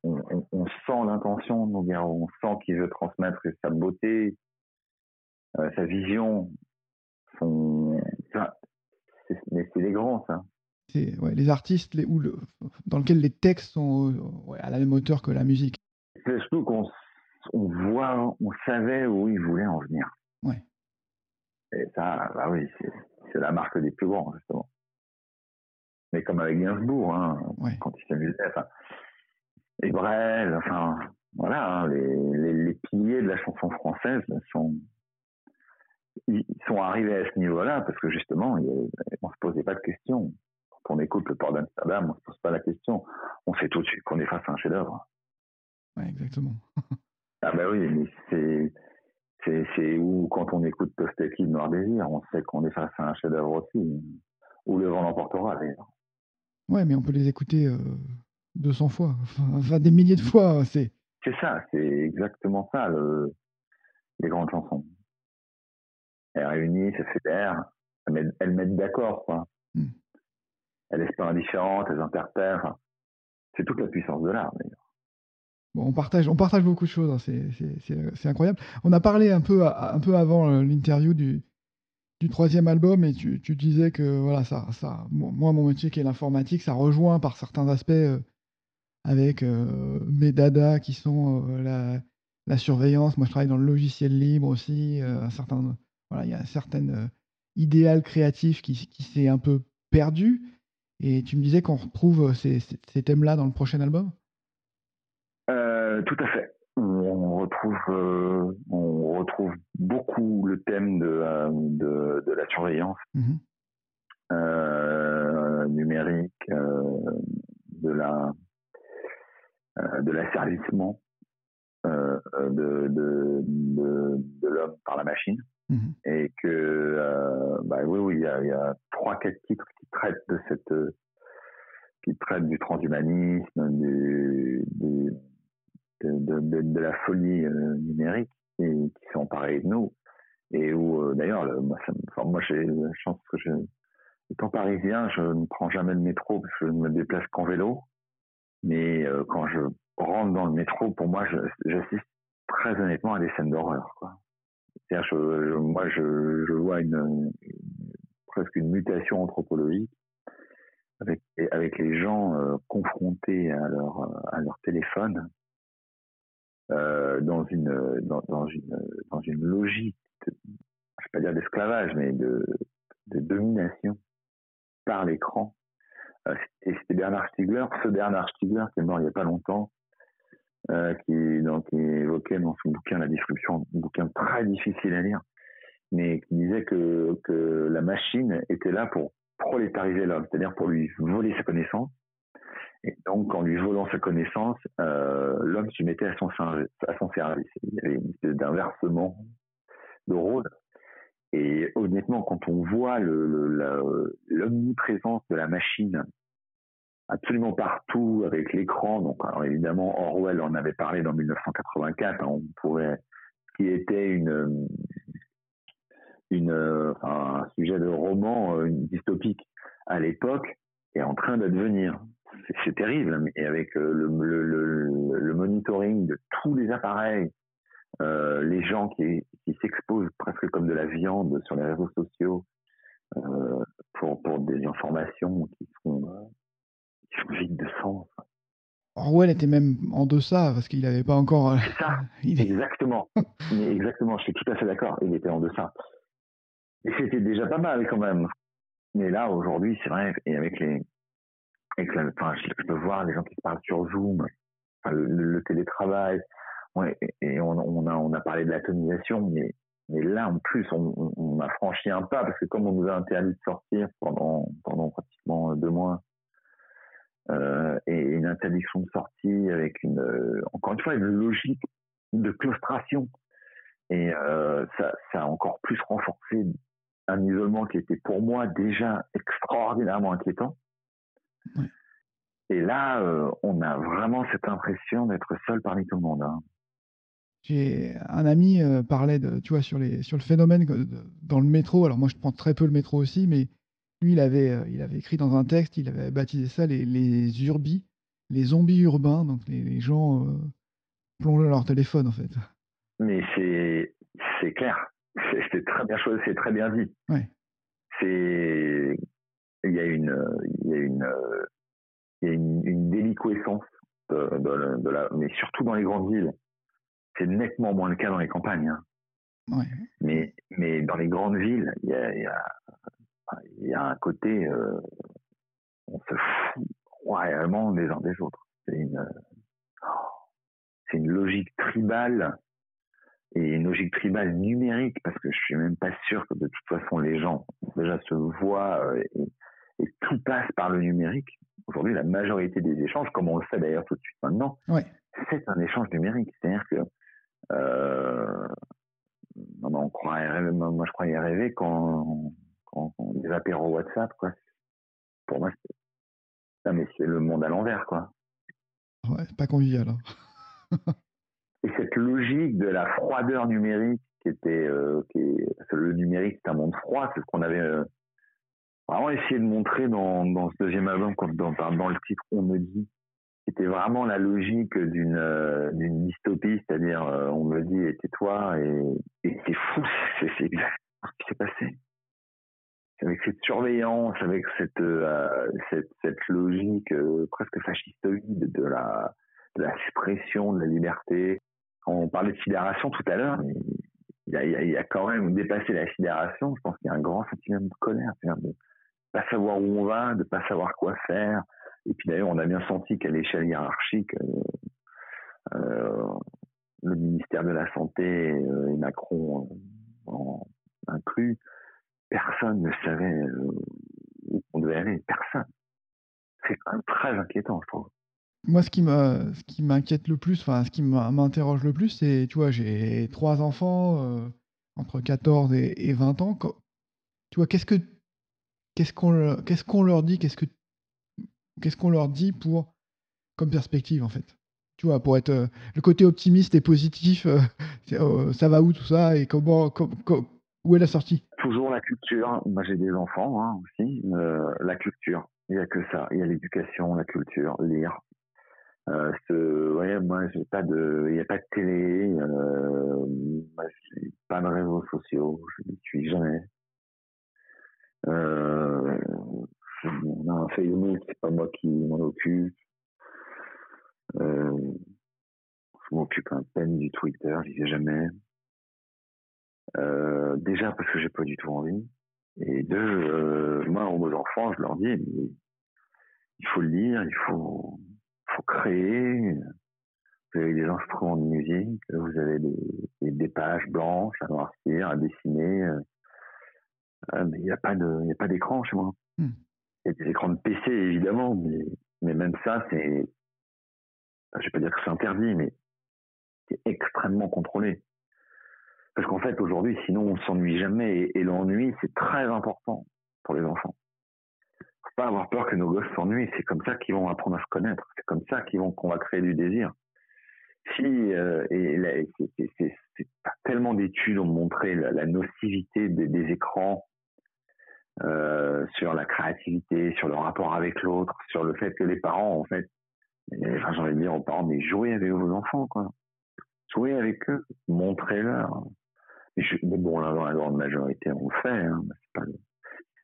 on, sent l'intention de on sent qu'il veut transmettre sa beauté, euh, sa vision, son, mais c'est des grands, ça les artistes les, le, dans lesquels les textes sont euh, à la même hauteur que la musique. C'est surtout qu'on on voit, on savait où ils voulaient en venir. Ouais. Et ça, bah oui, c'est la marque des plus grands, justement. Mais comme avec Gainsbourg, hein, quand il s'amusait, enfin, et Brel, enfin, voilà, hein, les, les, piliers de la chanson française sont, ils sont arrivés à ce niveau-là parce que justement, on se posait pas de questions on écoute le port d'Amsterdam, on se pose pas la question. On sait tout de suite qu'on est face à un chef-d'œuvre. Ouais, exactement. ah ben oui, mais c'est c'est où quand on écoute Posteki Noir Désir, on sait qu'on est face à un chef-d'œuvre aussi, ou le vent l'emportera d'ailleurs. Ouais, mais on peut les écouter 200 fois, enfin des milliers de fois. C'est c'est ça, c'est exactement ça le, les grandes chansons. Elles réunissent, elles fédèrent, elles mettent, d'accord quoi. Elles sont indifférentes, elles interpellent. c'est toute la puissance de l'art, Bon, on partage, on partage beaucoup de choses, hein, c'est incroyable. On a parlé un peu, un peu avant euh, l'interview du, troisième album et tu, disais que voilà, ça, moi, mon métier qui est l'informatique, ça rejoint par certains aspects euh, avec euh, mes dadas qui sont la, la, surveillance. Moi, je travaille dans le logiciel libre aussi. un voilà, il y a un certain idéal créatif qui, qui s'est un peu perdu. Et tu me disais qu'on retrouve euh, ces, ces thèmes-là dans le prochain album? Euh, Tout à fait. On retrouve, euh, on retrouve beaucoup le thème de, de, de la surveillance mmh numérique, de la de l'asservissement de l'homme par la machine. Mmh et que euh, bah oui oui il y a, trois quatre titres qui traitent de cette qui traitent du transhumanisme du, de, la folie euh, numérique et qui sont pareils de nous. Et où euh, d'ailleurs moi, enfin, moi j'ai la chance que je étant parisien je ne prends jamais le métro je ne me déplace qu'en vélo. Mais quand je rentre dans le métro pour moi j'assiste très honnêtement à des scènes d'horreur quoi je, moi, je, vois presque une mutation anthropologique avec, les gens euh, confrontés à leur, téléphone euh, dans, une, logique, je ne vais pas dire d'esclavage, mais de, domination par l'écran. Euh, c'était Bernard Stiegler, ce Bernard Stiegler qui est mort il n'y a pas longtemps, euh, qui, donc, évoquait dans son bouquin La Disruption, un bouquin très difficile à lire, mais qui disait que, que la machine était là pour prolétariser l'homme, c'est-à-dire pour lui voler sa connaissance. Et donc, en lui volant sa connaissance, euh, l'homme se mettait à son, à son service. Il y avait une espèce d'inversement de rôle. Et honnêtement, quand on voit l'omniprésence de la machine absolument partout avec l'écran. Donc, alors évidemment, Orwell en avait parlé dans 1984. Hein, on pourrait, qui était une, une, un sujet de roman euh, une dystopique à l'époque, est en train d'advenir. C'est terrible, et avec euh, le, le, le, monitoring de tous les appareils, euh, les gens qui, qui s'exposent presque comme de la viande sur les réseaux sociaux euh, pour, pour des informations qui sont vide de sens. Orwell était même en deçà parce qu'il n'avait pas encore. C'est ça, exactement. exactement, je suis tout à fait d'accord. Il était en deçà. Et c'était déjà pas mal quand même. Mais là, aujourd'hui, c'est vrai, et avec les, et que enfin, je, peux voir les gens qui parlent sur Zoom, le, télétravail, ouais, et on, on, a, on a parlé de l'atomisation, mais, mais là, en plus, on, on, a franchi un pas, parce que comme on nous a interdit de sortir pendant, pendant pratiquement deux mois, euh, et une interdiction de sortie avec une, euh, encore une fois, une logique de claustration. Et euh, ça, ça a encore plus renforcé un isolement qui était pour moi déjà extraordinairement inquiétant. Et là, on a vraiment cette impression d'être seul parmi tout le monde. Hein. J'ai un ami parlait de, tu vois, sur les sur le phénomène dans le métro. Alors moi, je prends très peu le métro aussi, mais lui, il avait euh, il avait écrit dans un texte, il avait baptisé ça les, les urbis, les zombies urbains, donc les, gens dans leur téléphone en fait. Mais c'est c'est clair, c'est très bien chose, c'est très bien dit. Ouais. C'est il y a une il y a une il y a une, une déliquescence de, la, mais surtout dans les grandes villes. C'est nettement moins le cas dans les campagnes. Hein. Mais, mais dans les grandes villes, il y a, y a, un côté, euh, on se fout réellement les uns des autres. C'est une, c'est une logique tribale et une logique tribale numérique parce que je suis même pas sûr que de toute façon les gens déjà se voient euh, et, et tout passe par le numérique. Aujourd'hui, la majorité des échanges, comme on le sait d'ailleurs tout de suite maintenant, c'est un échange numérique. C'est-à-dire que euh, on croirait, moi je croyais rêver quand, quand, quand les apéros WhatsApp, quoi. Pour moi, c'est, mais c'est le monde à l'envers, quoi. Ouais, pas convivial. Hein. Et cette logique de la froideur numérique qui était, euh, qui est, le numérique c'est un monde froid, c'est ce qu'on avait euh, vraiment essayé de montrer dans, dans ce deuxième album, comme dans, dans le titre On me dit, c'était vraiment la logique d'une euh, d'une dystopie, c'est-à-dire euh, on me dit tais-toi et, et c'est fou, c'est exactement ce qui s'est passé. Avec cette surveillance, avec cette euh, cette, logique presque fascistoïde de la suppression de la liberté. On parlait de sidération tout à l'heure, a, il y a quand même dépassé la sidération. Je pense qu'il y a un grand sentiment de colère, de pas savoir où on va, de pas savoir quoi faire. Et puis d'ailleurs, on a bien senti qu'à l'échelle hiérarchique, euh, euh, le ministère de la Santé euh, et Macron en inclus, personne ne savait où on devait aller. Personne. C'est quand même très inquiétant, je trouve. Moi, ce qui m'inquiète le plus, enfin, ce qui m'interroge le plus, c'est, tu vois, j'ai trois enfants entre 14 et, et 20 ans. Tu vois, qu'est-ce que qu'est-ce qu'on qu'est-ce qu'on leur dit Qu'est-ce que qu'est-ce qu'on leur dit pour comme perspective en fait? Tu vois, pour être euh, le côté optimiste et positif, euh, euh, ça va où tout ça et comment, où est la sortie? Toujours la culture. Moi, j'ai des enfants hein, aussi. la culture. Il n'y a que ça. Il y a l'éducation, la culture, lire. Euh, moi, j'ai pas de, il n'y a pas de télé, euh, pas de réseaux sociaux, je n'y suis jamais. Euh, on a un Facebook, c'est pas moi qui m'en occupe. Euh, je m'occupe un peine du Twitter, j'y vais jamais. Euh, déjà parce que j'ai pas du tout envie. Et deux, euh, moi, aux enfants, je leur dis, il faut le lire, il faut, faut créer. Vous avez des instruments de musique, vous avez des, des pages blanches à noircir, à dessiner. Euh, mais il n'y a pas de, il a pas d'écran chez moi. Hmm. Il y a des écrans de PC évidemment, mais, mais même ça, c'est, je vais pas dire que c'est interdit, mais c'est extrêmement contrôlé. Parce qu'en fait, aujourd'hui, sinon, on s'ennuie jamais, et, l'ennui, c'est très important pour les enfants. Faut pas avoir peur que nos gosses s'ennuient. C'est comme ça qu'ils vont apprendre à se connaître. C'est comme ça qu'ils vont qu'on va créer du désir. Si euh, et tellement d'études ont montré la, nocivité des, des écrans euh, sur la créativité, sur le rapport avec l'autre, sur le fait que les parents, en fait, enfin, j'ai envie de dire aux parents, mais jouez avec vos enfants, quoi. Jouez avec eux, montrez-leur. Mais, bon, dans la grande majorité, on le fait. Hein,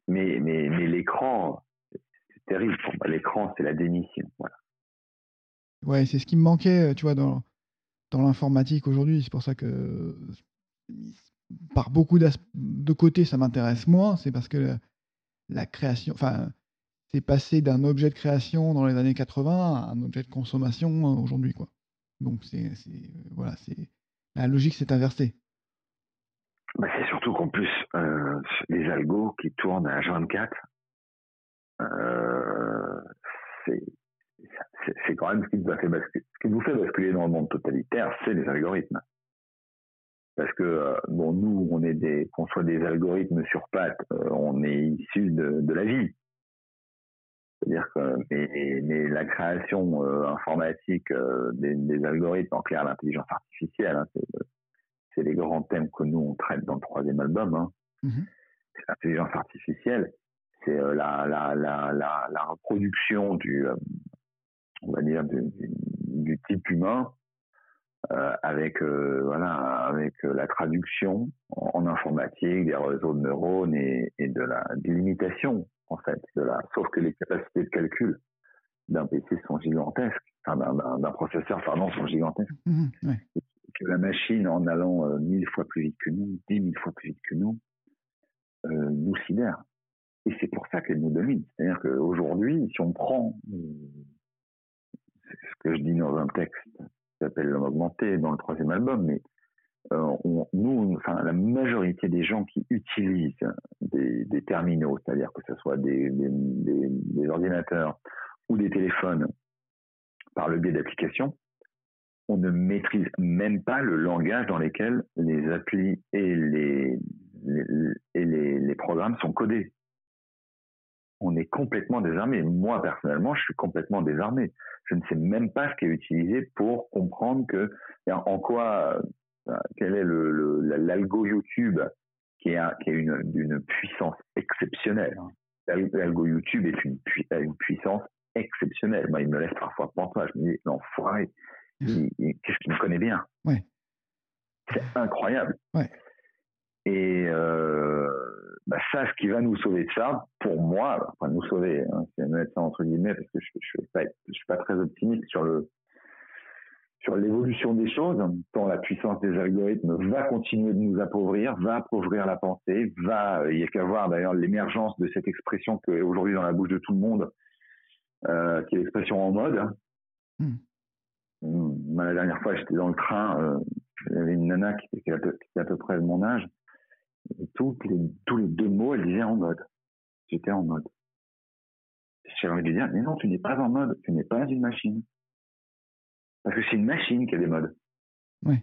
mais, mais, mais l'écran, c'est terrible. L'écran, c'est la démission. Voilà. Ouais, c'est ce qui me manquait, tu vois, dans, l'informatique aujourd'hui. C'est pour ça que par beaucoup de côtés, ça m'intéresse moins, c'est parce que la création, enfin, c'est passé d'un objet de création dans les années 80 à un objet de consommation euh, aujourd'hui, quoi. Donc c'est, c'est voilà, la logique s'est inversée. Surtout qu'en plus, euh, les algos qui tournent à H24, euh, c'est, quand même ce qui, nous fait basculer, ce qui nous fait basculer dans le monde totalitaire, c'est les algorithmes. Parce que, euh, bon, nous, on est des, qu'on soit des algorithmes sur pattes, on est issus de, la vie. C'est-à-dire que mais, la création informatique des, des, algorithmes, en clair l'intelligence artificielle, hein, c'est les grands thèmes que nous on traite dans le troisième album. Hein. C'est l'intelligence artificielle, c'est euh, la, la, la, la, la reproduction du, on va dire, du, du type humain avec voilà avec la traduction en, informatique des réseaux de neurones et, et de la de l'imitation en fait. De la... Sauf que les capacités de calcul d'un PC sont gigantesques, enfin d'un processeur, pardon, sont gigantesques. Que la machine, en allant euh, mille fois plus vite que nous, dix mille fois plus vite que nous, euh, nous sidère. Et c'est pour ça qu'elle nous domine. C'est-à-dire qu'aujourd'hui, si on prend, c'est ce que je dis dans un texte qui s'appelle L'homme augmenté, dans le troisième album, mais euh, nous, enfin, la majorité des gens qui utilisent des, terminaux, c'est-à-dire que ce soit des, ordinateurs ou des téléphones par le biais d'applications, on ne maîtrise même pas le langage dans lequel les applis et les, programmes sont codés. On est complètement désarmé. Moi, personnellement, je suis complètement désarmé. Je ne sais même pas ce qui est utilisé pour comprendre que, en quoi quel est l'algo YouTube qui est, une, puissance exceptionnelle. L'algo YouTube est une, une puissance exceptionnelle. Moi, il me laisse parfois penser, je me dis, l'enfoiré, qu'est-ce qu'il me connaît bien? Ouais. C'est incroyable. Ouais. Et euh, bah ça, ce qui va nous sauver de ça, pour moi, enfin nous sauver, hein, c'est mettre ça entre guillemets, parce que je ne je, je, je suis pas très optimiste sur le, sur l'évolution des choses, tant la puissance des algorithmes va continuer de nous appauvrir, va appauvrir la pensée, va, il y a qu'à voir d'ailleurs l'émergence de cette expression qui est aujourd'hui dans la bouche de tout le monde, euh, qui est l'expression en mode. Hmm. La dernière fois, j'étais dans le train, euh, il y avait une nana qui était, à peu, près de mon âge, et toutes les, tous les deux mots, elle disait en mode. J'étais en mode. J'avais envie de lui dire, mais non, tu n'es pas en mode, tu n'es pas une machine. Parce que c'est une machine qui a des modes. Oui.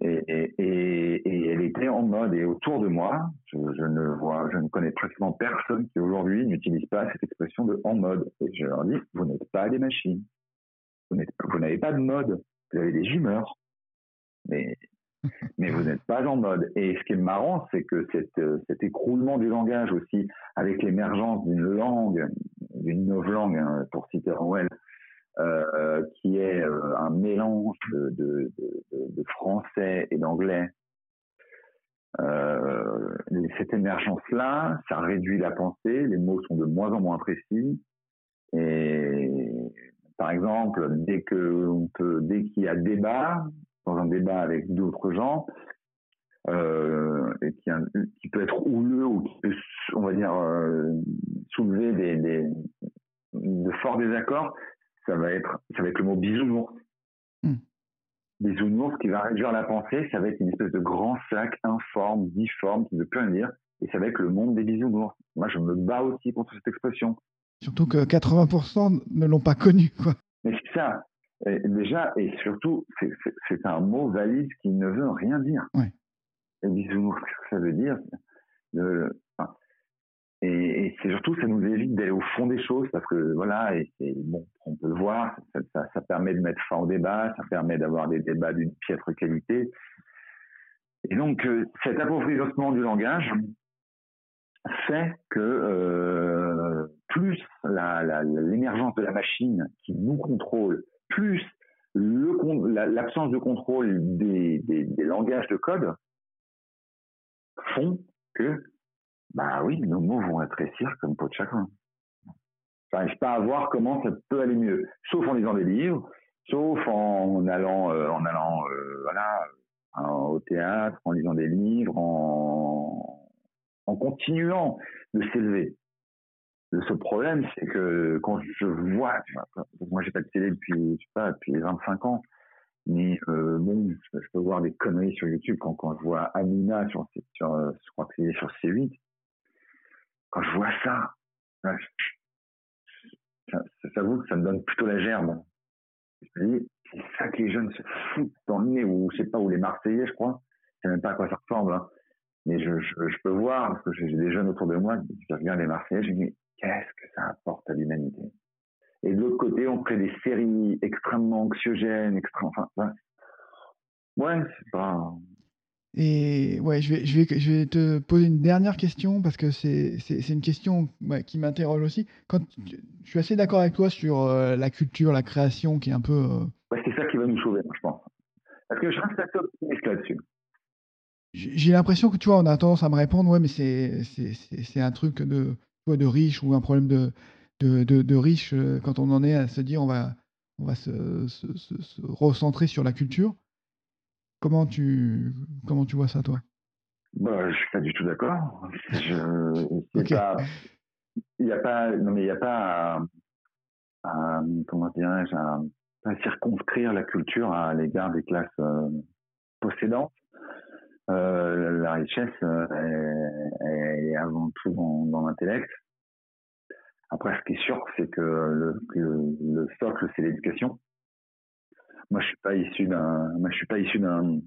Et, et, et, et, elle était en mode. Et autour de moi, je, je, ne vois, je ne connais pratiquement personne qui aujourd'hui n'utilise pas cette expression de en mode. Et je leur dis, vous n'êtes pas des machines. Vous n'avez pas de mode. Vous avez des humeurs. Mais, mais vous n'êtes pas en mode. Et ce qui est marrant, c'est que cette, cet écroulement du langage aussi, avec l'émergence d'une langue, d'une nouvelle langue, hein, pour citer Orwell, euh, qui est euh, un mélange de, de, de, de français et d'anglais. Euh, cette émergence-là, ça réduit la pensée, les mots sont de moins en moins précis. Et par exemple, dès que on peut, dès qu'il y a débat, dans un débat avec d'autres gens, euh, et qui, qui, peut être houleux ou qui peut, on va dire, euh, soulever des, des, de forts désaccords, ça va être, ça va être le mot bisounours. Hmm. Bisounours qui va réduire la pensée, ça va être une espèce de grand sac informe, difforme, qui ne veut plus rien dire, et ça va être le monde des bisounours. Moi, je me bats aussi contre cette expression. Surtout que 80% ne l'ont pas connu, quoi. Mais c'est ça. Et déjà, et surtout, c'est un mot valise qui ne veut rien dire. Ouais. Et bisounours, qu'est-ce que ça veut dire? Le, et, et c'est surtout, ça nous évite d'aller au fond des choses parce que voilà, et c'est bon, on peut le voir, ça, ça, ça, permet de mettre fin au débat, ça permet d'avoir des débats d'une piètre qualité. Et donc, euh, cet appauvrissement du langage fait que euh, plus l'émergence de la machine qui nous contrôle, plus l'absence de contrôle des, langages de code font que bah oui, nos mots vont rétrécir comme peau de chagrin. J'arrive pas à voir comment ça peut aller mieux, sauf en lisant des livres, sauf en allant, euh, euh, au théâtre, en lisant des livres, en continuant de s'élever. Le seul problème, c'est que quand je vois, moi j'ai pas de télé depuis, je sais pas, depuis 25 ans, mais euh, bon, je peux voir des conneries sur YouTube quand, quand je vois Amina sur, je crois que sur C8. Quand je vois ça, ça, ça, que ça me donne plutôt la gerbe. Je c'est ça que les jeunes se foutent dans le nez, ou je sais pas, ou les Marseillais, je crois. Je sais même pas à quoi ça ressemble. Hein. Mais je, je, je, peux voir, parce que j'ai des jeunes autour de moi qui regardent les Marseillais, je me dis, qu'est-ce que ça apporte à l'humanité Et de l'autre côté, on crée des séries extrêmement anxiogènes, extrêmement... Enfin, ouais, c'est pas... Et ouais, je vais, je, vais, je vais te poser une dernière question parce que c'est, c'est, une question qui m'interroge aussi. Quand je suis assez d'accord avec toi sur euh, la culture, la création qui est un peu. Euh, ouais, c'est ça qui va nous sauver, je pense. Parce que je reste assez optimiste là-dessus. J'ai l'impression que tu vois, on a tendance à me répondre, ouais, mais c'est un truc de, de riche ou un problème de, de, de, riche euh, quand on en est à se dire on va, on va se, se, se, recentrer sur la culture. Comment tu, comment tu vois ça, toi? Bah, Je suis pas du tout d'accord. Il n'y a pas, non mais il n'y a pas à, comment dirais-je, à, circonscrire la culture à l'égard des classes euh, possédantes. Euh, la richesse est, est, avant tout dans, dans l'intellect. Après, ce qui est sûr, c'est que le, le, socle, c'est l'éducation. Moi, je suis pas issu d'un, moi, je suis pas issu d'un,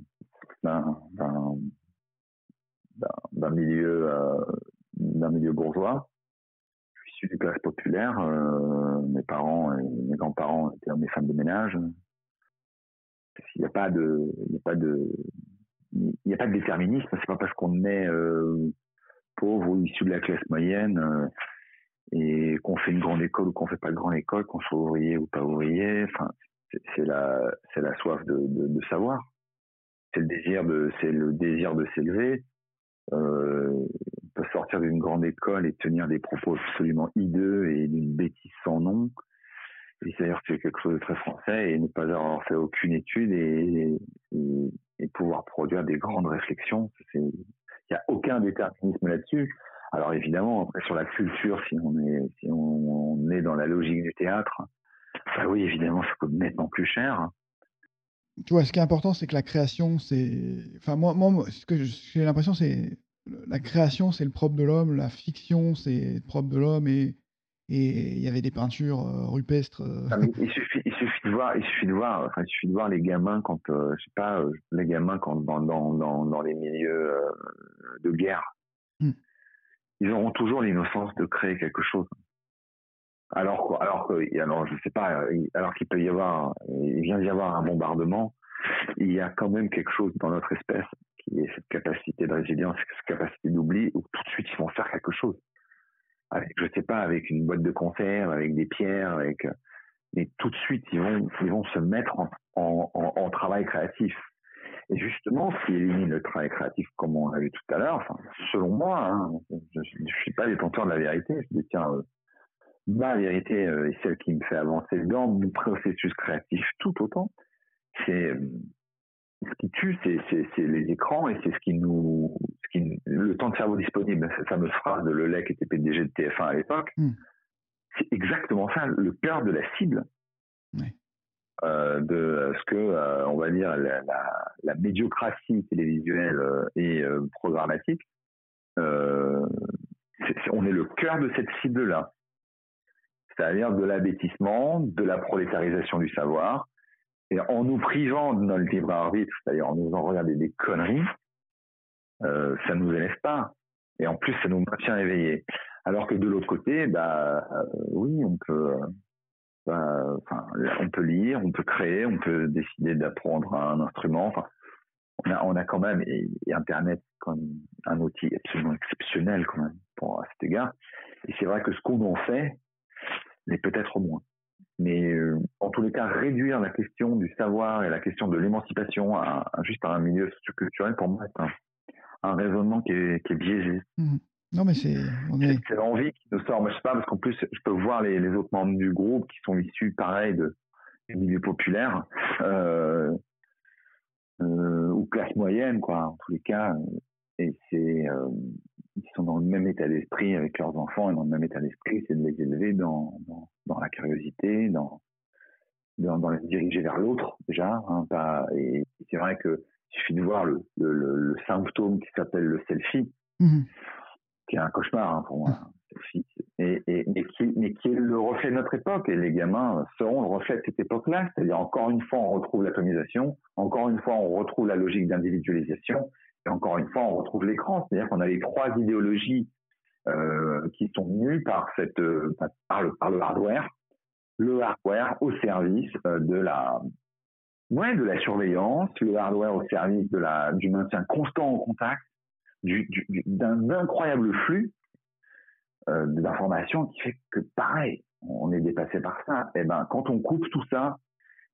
d'un, milieu, euh, d'un milieu bourgeois. Je suis issu des classes populaires. Euh, mes parents et mes grands-parents étaient des femmes de ménage. Il n'y a pas de, il n'y a pas de, n'y a pas de déterminisme. C'est pas parce qu'on est euh, pauvre ou issu de la classe moyenne euh, et qu'on fait une grande école ou qu'on fait pas de grande école, qu'on soit ouvrier ou pas ouvrier. C'est la, c'est la soif de, savoir. C'est le désir de, c'est le désir de s'élever. Euh, on peut sortir d'une grande école et tenir des propos absolument hideux et d'une bêtise sans nom. C'est-à-dire que c'est quelque chose de très français et ne pas avoir fait aucune étude et pouvoir produire des grandes réflexions. Il n'y a aucun déterminisme là-dessus. Alors évidemment, sur la culture, si on est, si on, est dans la logique du théâtre, bah oui, évidemment, ça coûte nettement plus cher. Tu vois, ce qui est important, c'est que la création, c'est. Enfin, moi, moi ce que j'ai l'impression, c'est. La création, c'est le propre de l'homme, la fiction, c'est le propre de l'homme, et et il y avait des peintures euh, rupestres. Euh. Ah, il, suffit, il suffit de voir, il suffit de voir, enfin, il suffit de voir les gamins quand, euh, je sais pas, les gamins quand dans, dans, dans, dans les milieux de guerre. Hmm ils auront toujours l'innocence de créer quelque chose. Alors, alors que, alors, je sais pas, alors qu'il peut y avoir, il vient d'y avoir un bombardement, il y a quand même quelque chose dans notre espèce qui est cette capacité de résilience, cette capacité d'oubli, où tout de suite ils vont faire quelque chose. Avec, je sais pas, avec une boîte de conserve, avec des pierres, avec, mais tout de suite ils vont, ils vont se mettre en, en, en travail créatif. Et justement, ce qui élimine le travail créatif, comme on l'a vu tout à l'heure, enfin, selon moi, hein, je ne suis pas détenteur de la vérité, je détiens euh, ma vérité euh, et celle qui me fait avancer dans mon processus créatif tout autant. C'est euh, ce qui tue, c'est les écrans et c'est ce qui nous, ce qui, le temps de cerveau disponible. Cette fameuse phrase de Lelec qui était PDG de TF1 à l'époque, hmm. c'est exactement ça, le cœur de la cible. Oui. Euh, de ce que, euh, on va dire, la, la, la médiocratie télévisuelle euh, et programmatique, on est le cœur de cette cible-là. C'est-à-dire de l'abêtissement, de la prolétarisation du savoir, et en nous privant de notre libre arbitre, c'est-à-dire en nous en regarder des conneries, euh, ça ne nous élève pas. Et en plus, ça nous maintient éveillés. Alors que de l'autre côté, bah, oui, on peut, enfin, on peut lire, on peut créer, on peut décider d'apprendre un instrument. On a, on a quand même, et, Internet comme un outil absolument exceptionnel quand même pour à cet égard. Et c'est vrai que ce qu'on en fait, mais peut-être moins. Mais euh, en tous les cas, réduire la question du savoir et la question de l'émancipation à, juste à un milieu socioculturel, pour moi, c'est un, un, raisonnement qui est, qui est biaisé. Mmh. Non, mais c'est. C'est l'envie qui nous sort. Moi, je sais pas, parce qu'en plus, je peux voir les, les, autres membres du groupe qui sont issus, pareil, de, du milieu populaire, euh, euh, ou classe moyenne, quoi, en tous les cas. Et c'est. Ils sont dans le même état d'esprit avec leurs enfants et dans le même état d'esprit, c'est de les élever dans, dans, la curiosité, dans, dans, les diriger vers l'autre déjà. Hein, pas, et c'est vrai que il suffit de voir le, le, le, symptôme qui s'appelle le selfie, mmh qui est un cauchemar hein, pour moi. Et, et, mais, qui, mais qui est le reflet de notre époque. Et les gamins seront le reflet de cette époque-là. C'est-à-dire, encore une fois, on retrouve l'atomisation, encore une fois, on retrouve la logique d'individualisation, et encore une fois, on retrouve l'écran. C'est-à-dire qu'on a les trois idéologies euh, qui sont nues euh, par, le, hardware, le hardware au service euh, de la, ouais, de la surveillance, le hardware au service de la, du maintien constant en contact, du, d'un incroyable flux d'informations qui fait que pareil, on est dépassé par ça. Et eh ben, quand on coupe tout ça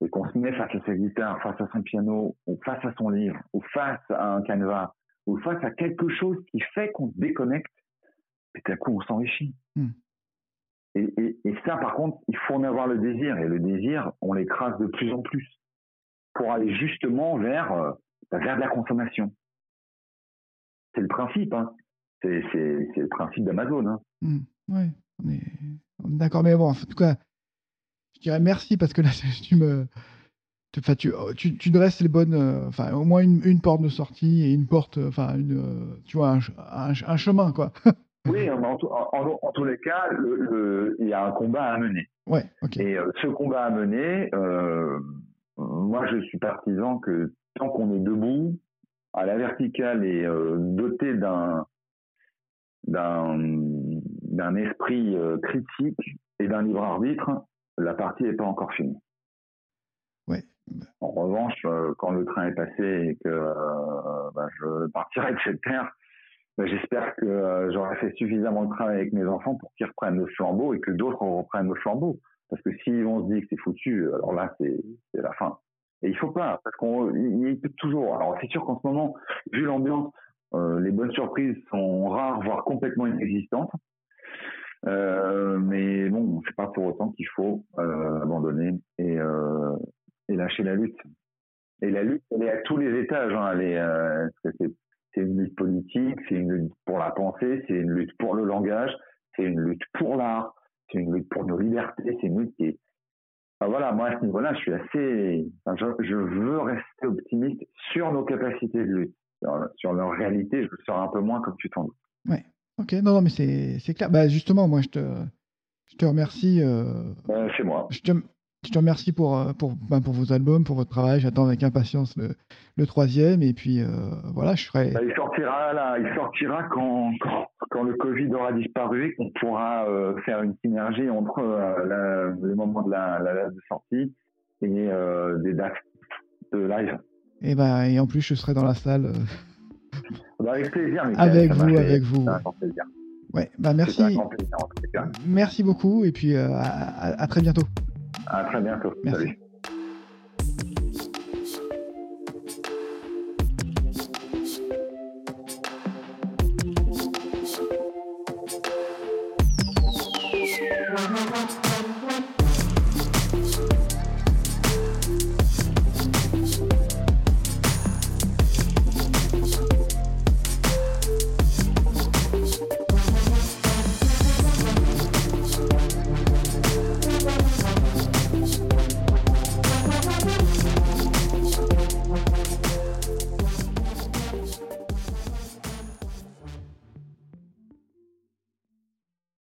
et qu'on se met face à sa guitare, face à son piano, ou face à son livre, ou face à un canevas, ou face à quelque chose qui fait qu'on se déconnecte, tout à coup on s'enrichit. Hmm. Et, et, et, ça, par contre, il faut en avoir le désir. Et le désir, on l'écrase de plus en plus pour aller justement vers, euh, vers de la consommation. C'est le principe. Hein c'est le principe d'Amazon. Hein. Mmh, oui, on est, d'accord. Mais bon, en tout cas, dirais merci parce que là, tu me. Enfin, tu, tu, tu, dresses les bonnes, euh, enfin, au moins une, une, porte de sortie et une porte, euh, enfin, une, euh, tu vois, un, un, chemin, quoi. oui, en, en, en, tous les cas, le, il y a un combat à mener. Ouais, ok. Et ce combat à mener, moi, je suis partisan que tant qu'on est debout, à la verticale et doté d'un d'un esprit critique et d'un libre arbitre, la partie n'est pas encore finie. Ouais. En revanche, euh, quand le train est passé et que euh, bah, je partirai de cette terre, bah, j'espère que j'aurai fait suffisamment de travail avec mes enfants pour qu'ils reprennent le flambeau et que d'autres reprennent le flambeau. Parce que s'ils vont se dire que c'est foutu, alors là, c'est la fin. Et il faut pas, parce qu'on peut toujours. Alors c'est sûr qu'en ce moment, vu l'ambiance, euh, les bonnes surprises sont rares, voire complètement inexistantes. Euh, mais bon, c'est pas pour autant qu'il faut euh, abandonner et, euh, et, lâcher la lutte. Et la lutte, elle est à tous les étages. Hein. Euh, c'est, une lutte politique, c'est une lutte pour la pensée, c'est une lutte pour le langage, c'est une lutte pour l'art, c'est une lutte pour nos libertés, c'est une lutte qui est... Enfin, voilà, moi à ce niveau-là, je suis assez... Enfin, je, veux rester optimiste sur nos capacités de lutte sur, leur réalité, je le sors un peu moins comme tu t'en doutes. Ouais, ok, non, non mais c'est clair. Bah, justement, moi, je te, je te remercie. Euh, euh, c'est moi. Je te, je te, remercie pour, euh, pour, bah, pour vos albums, pour votre travail. J'attends avec impatience le, le, troisième. Et puis, voilà, je serai. Bah, il sortira, là, il sortira quand, quand, quand le Covid aura disparu et qu'on pourra faire une synergie entre le moment de la, la de sortie et des dates de live. Et, bah, et en plus, je serai dans la salle. Bah, avec plaisir. avec vous, avec vous. Ouais, bah merci. Merci beaucoup et puis euh, à, à, très bientôt. À très bientôt. Merci.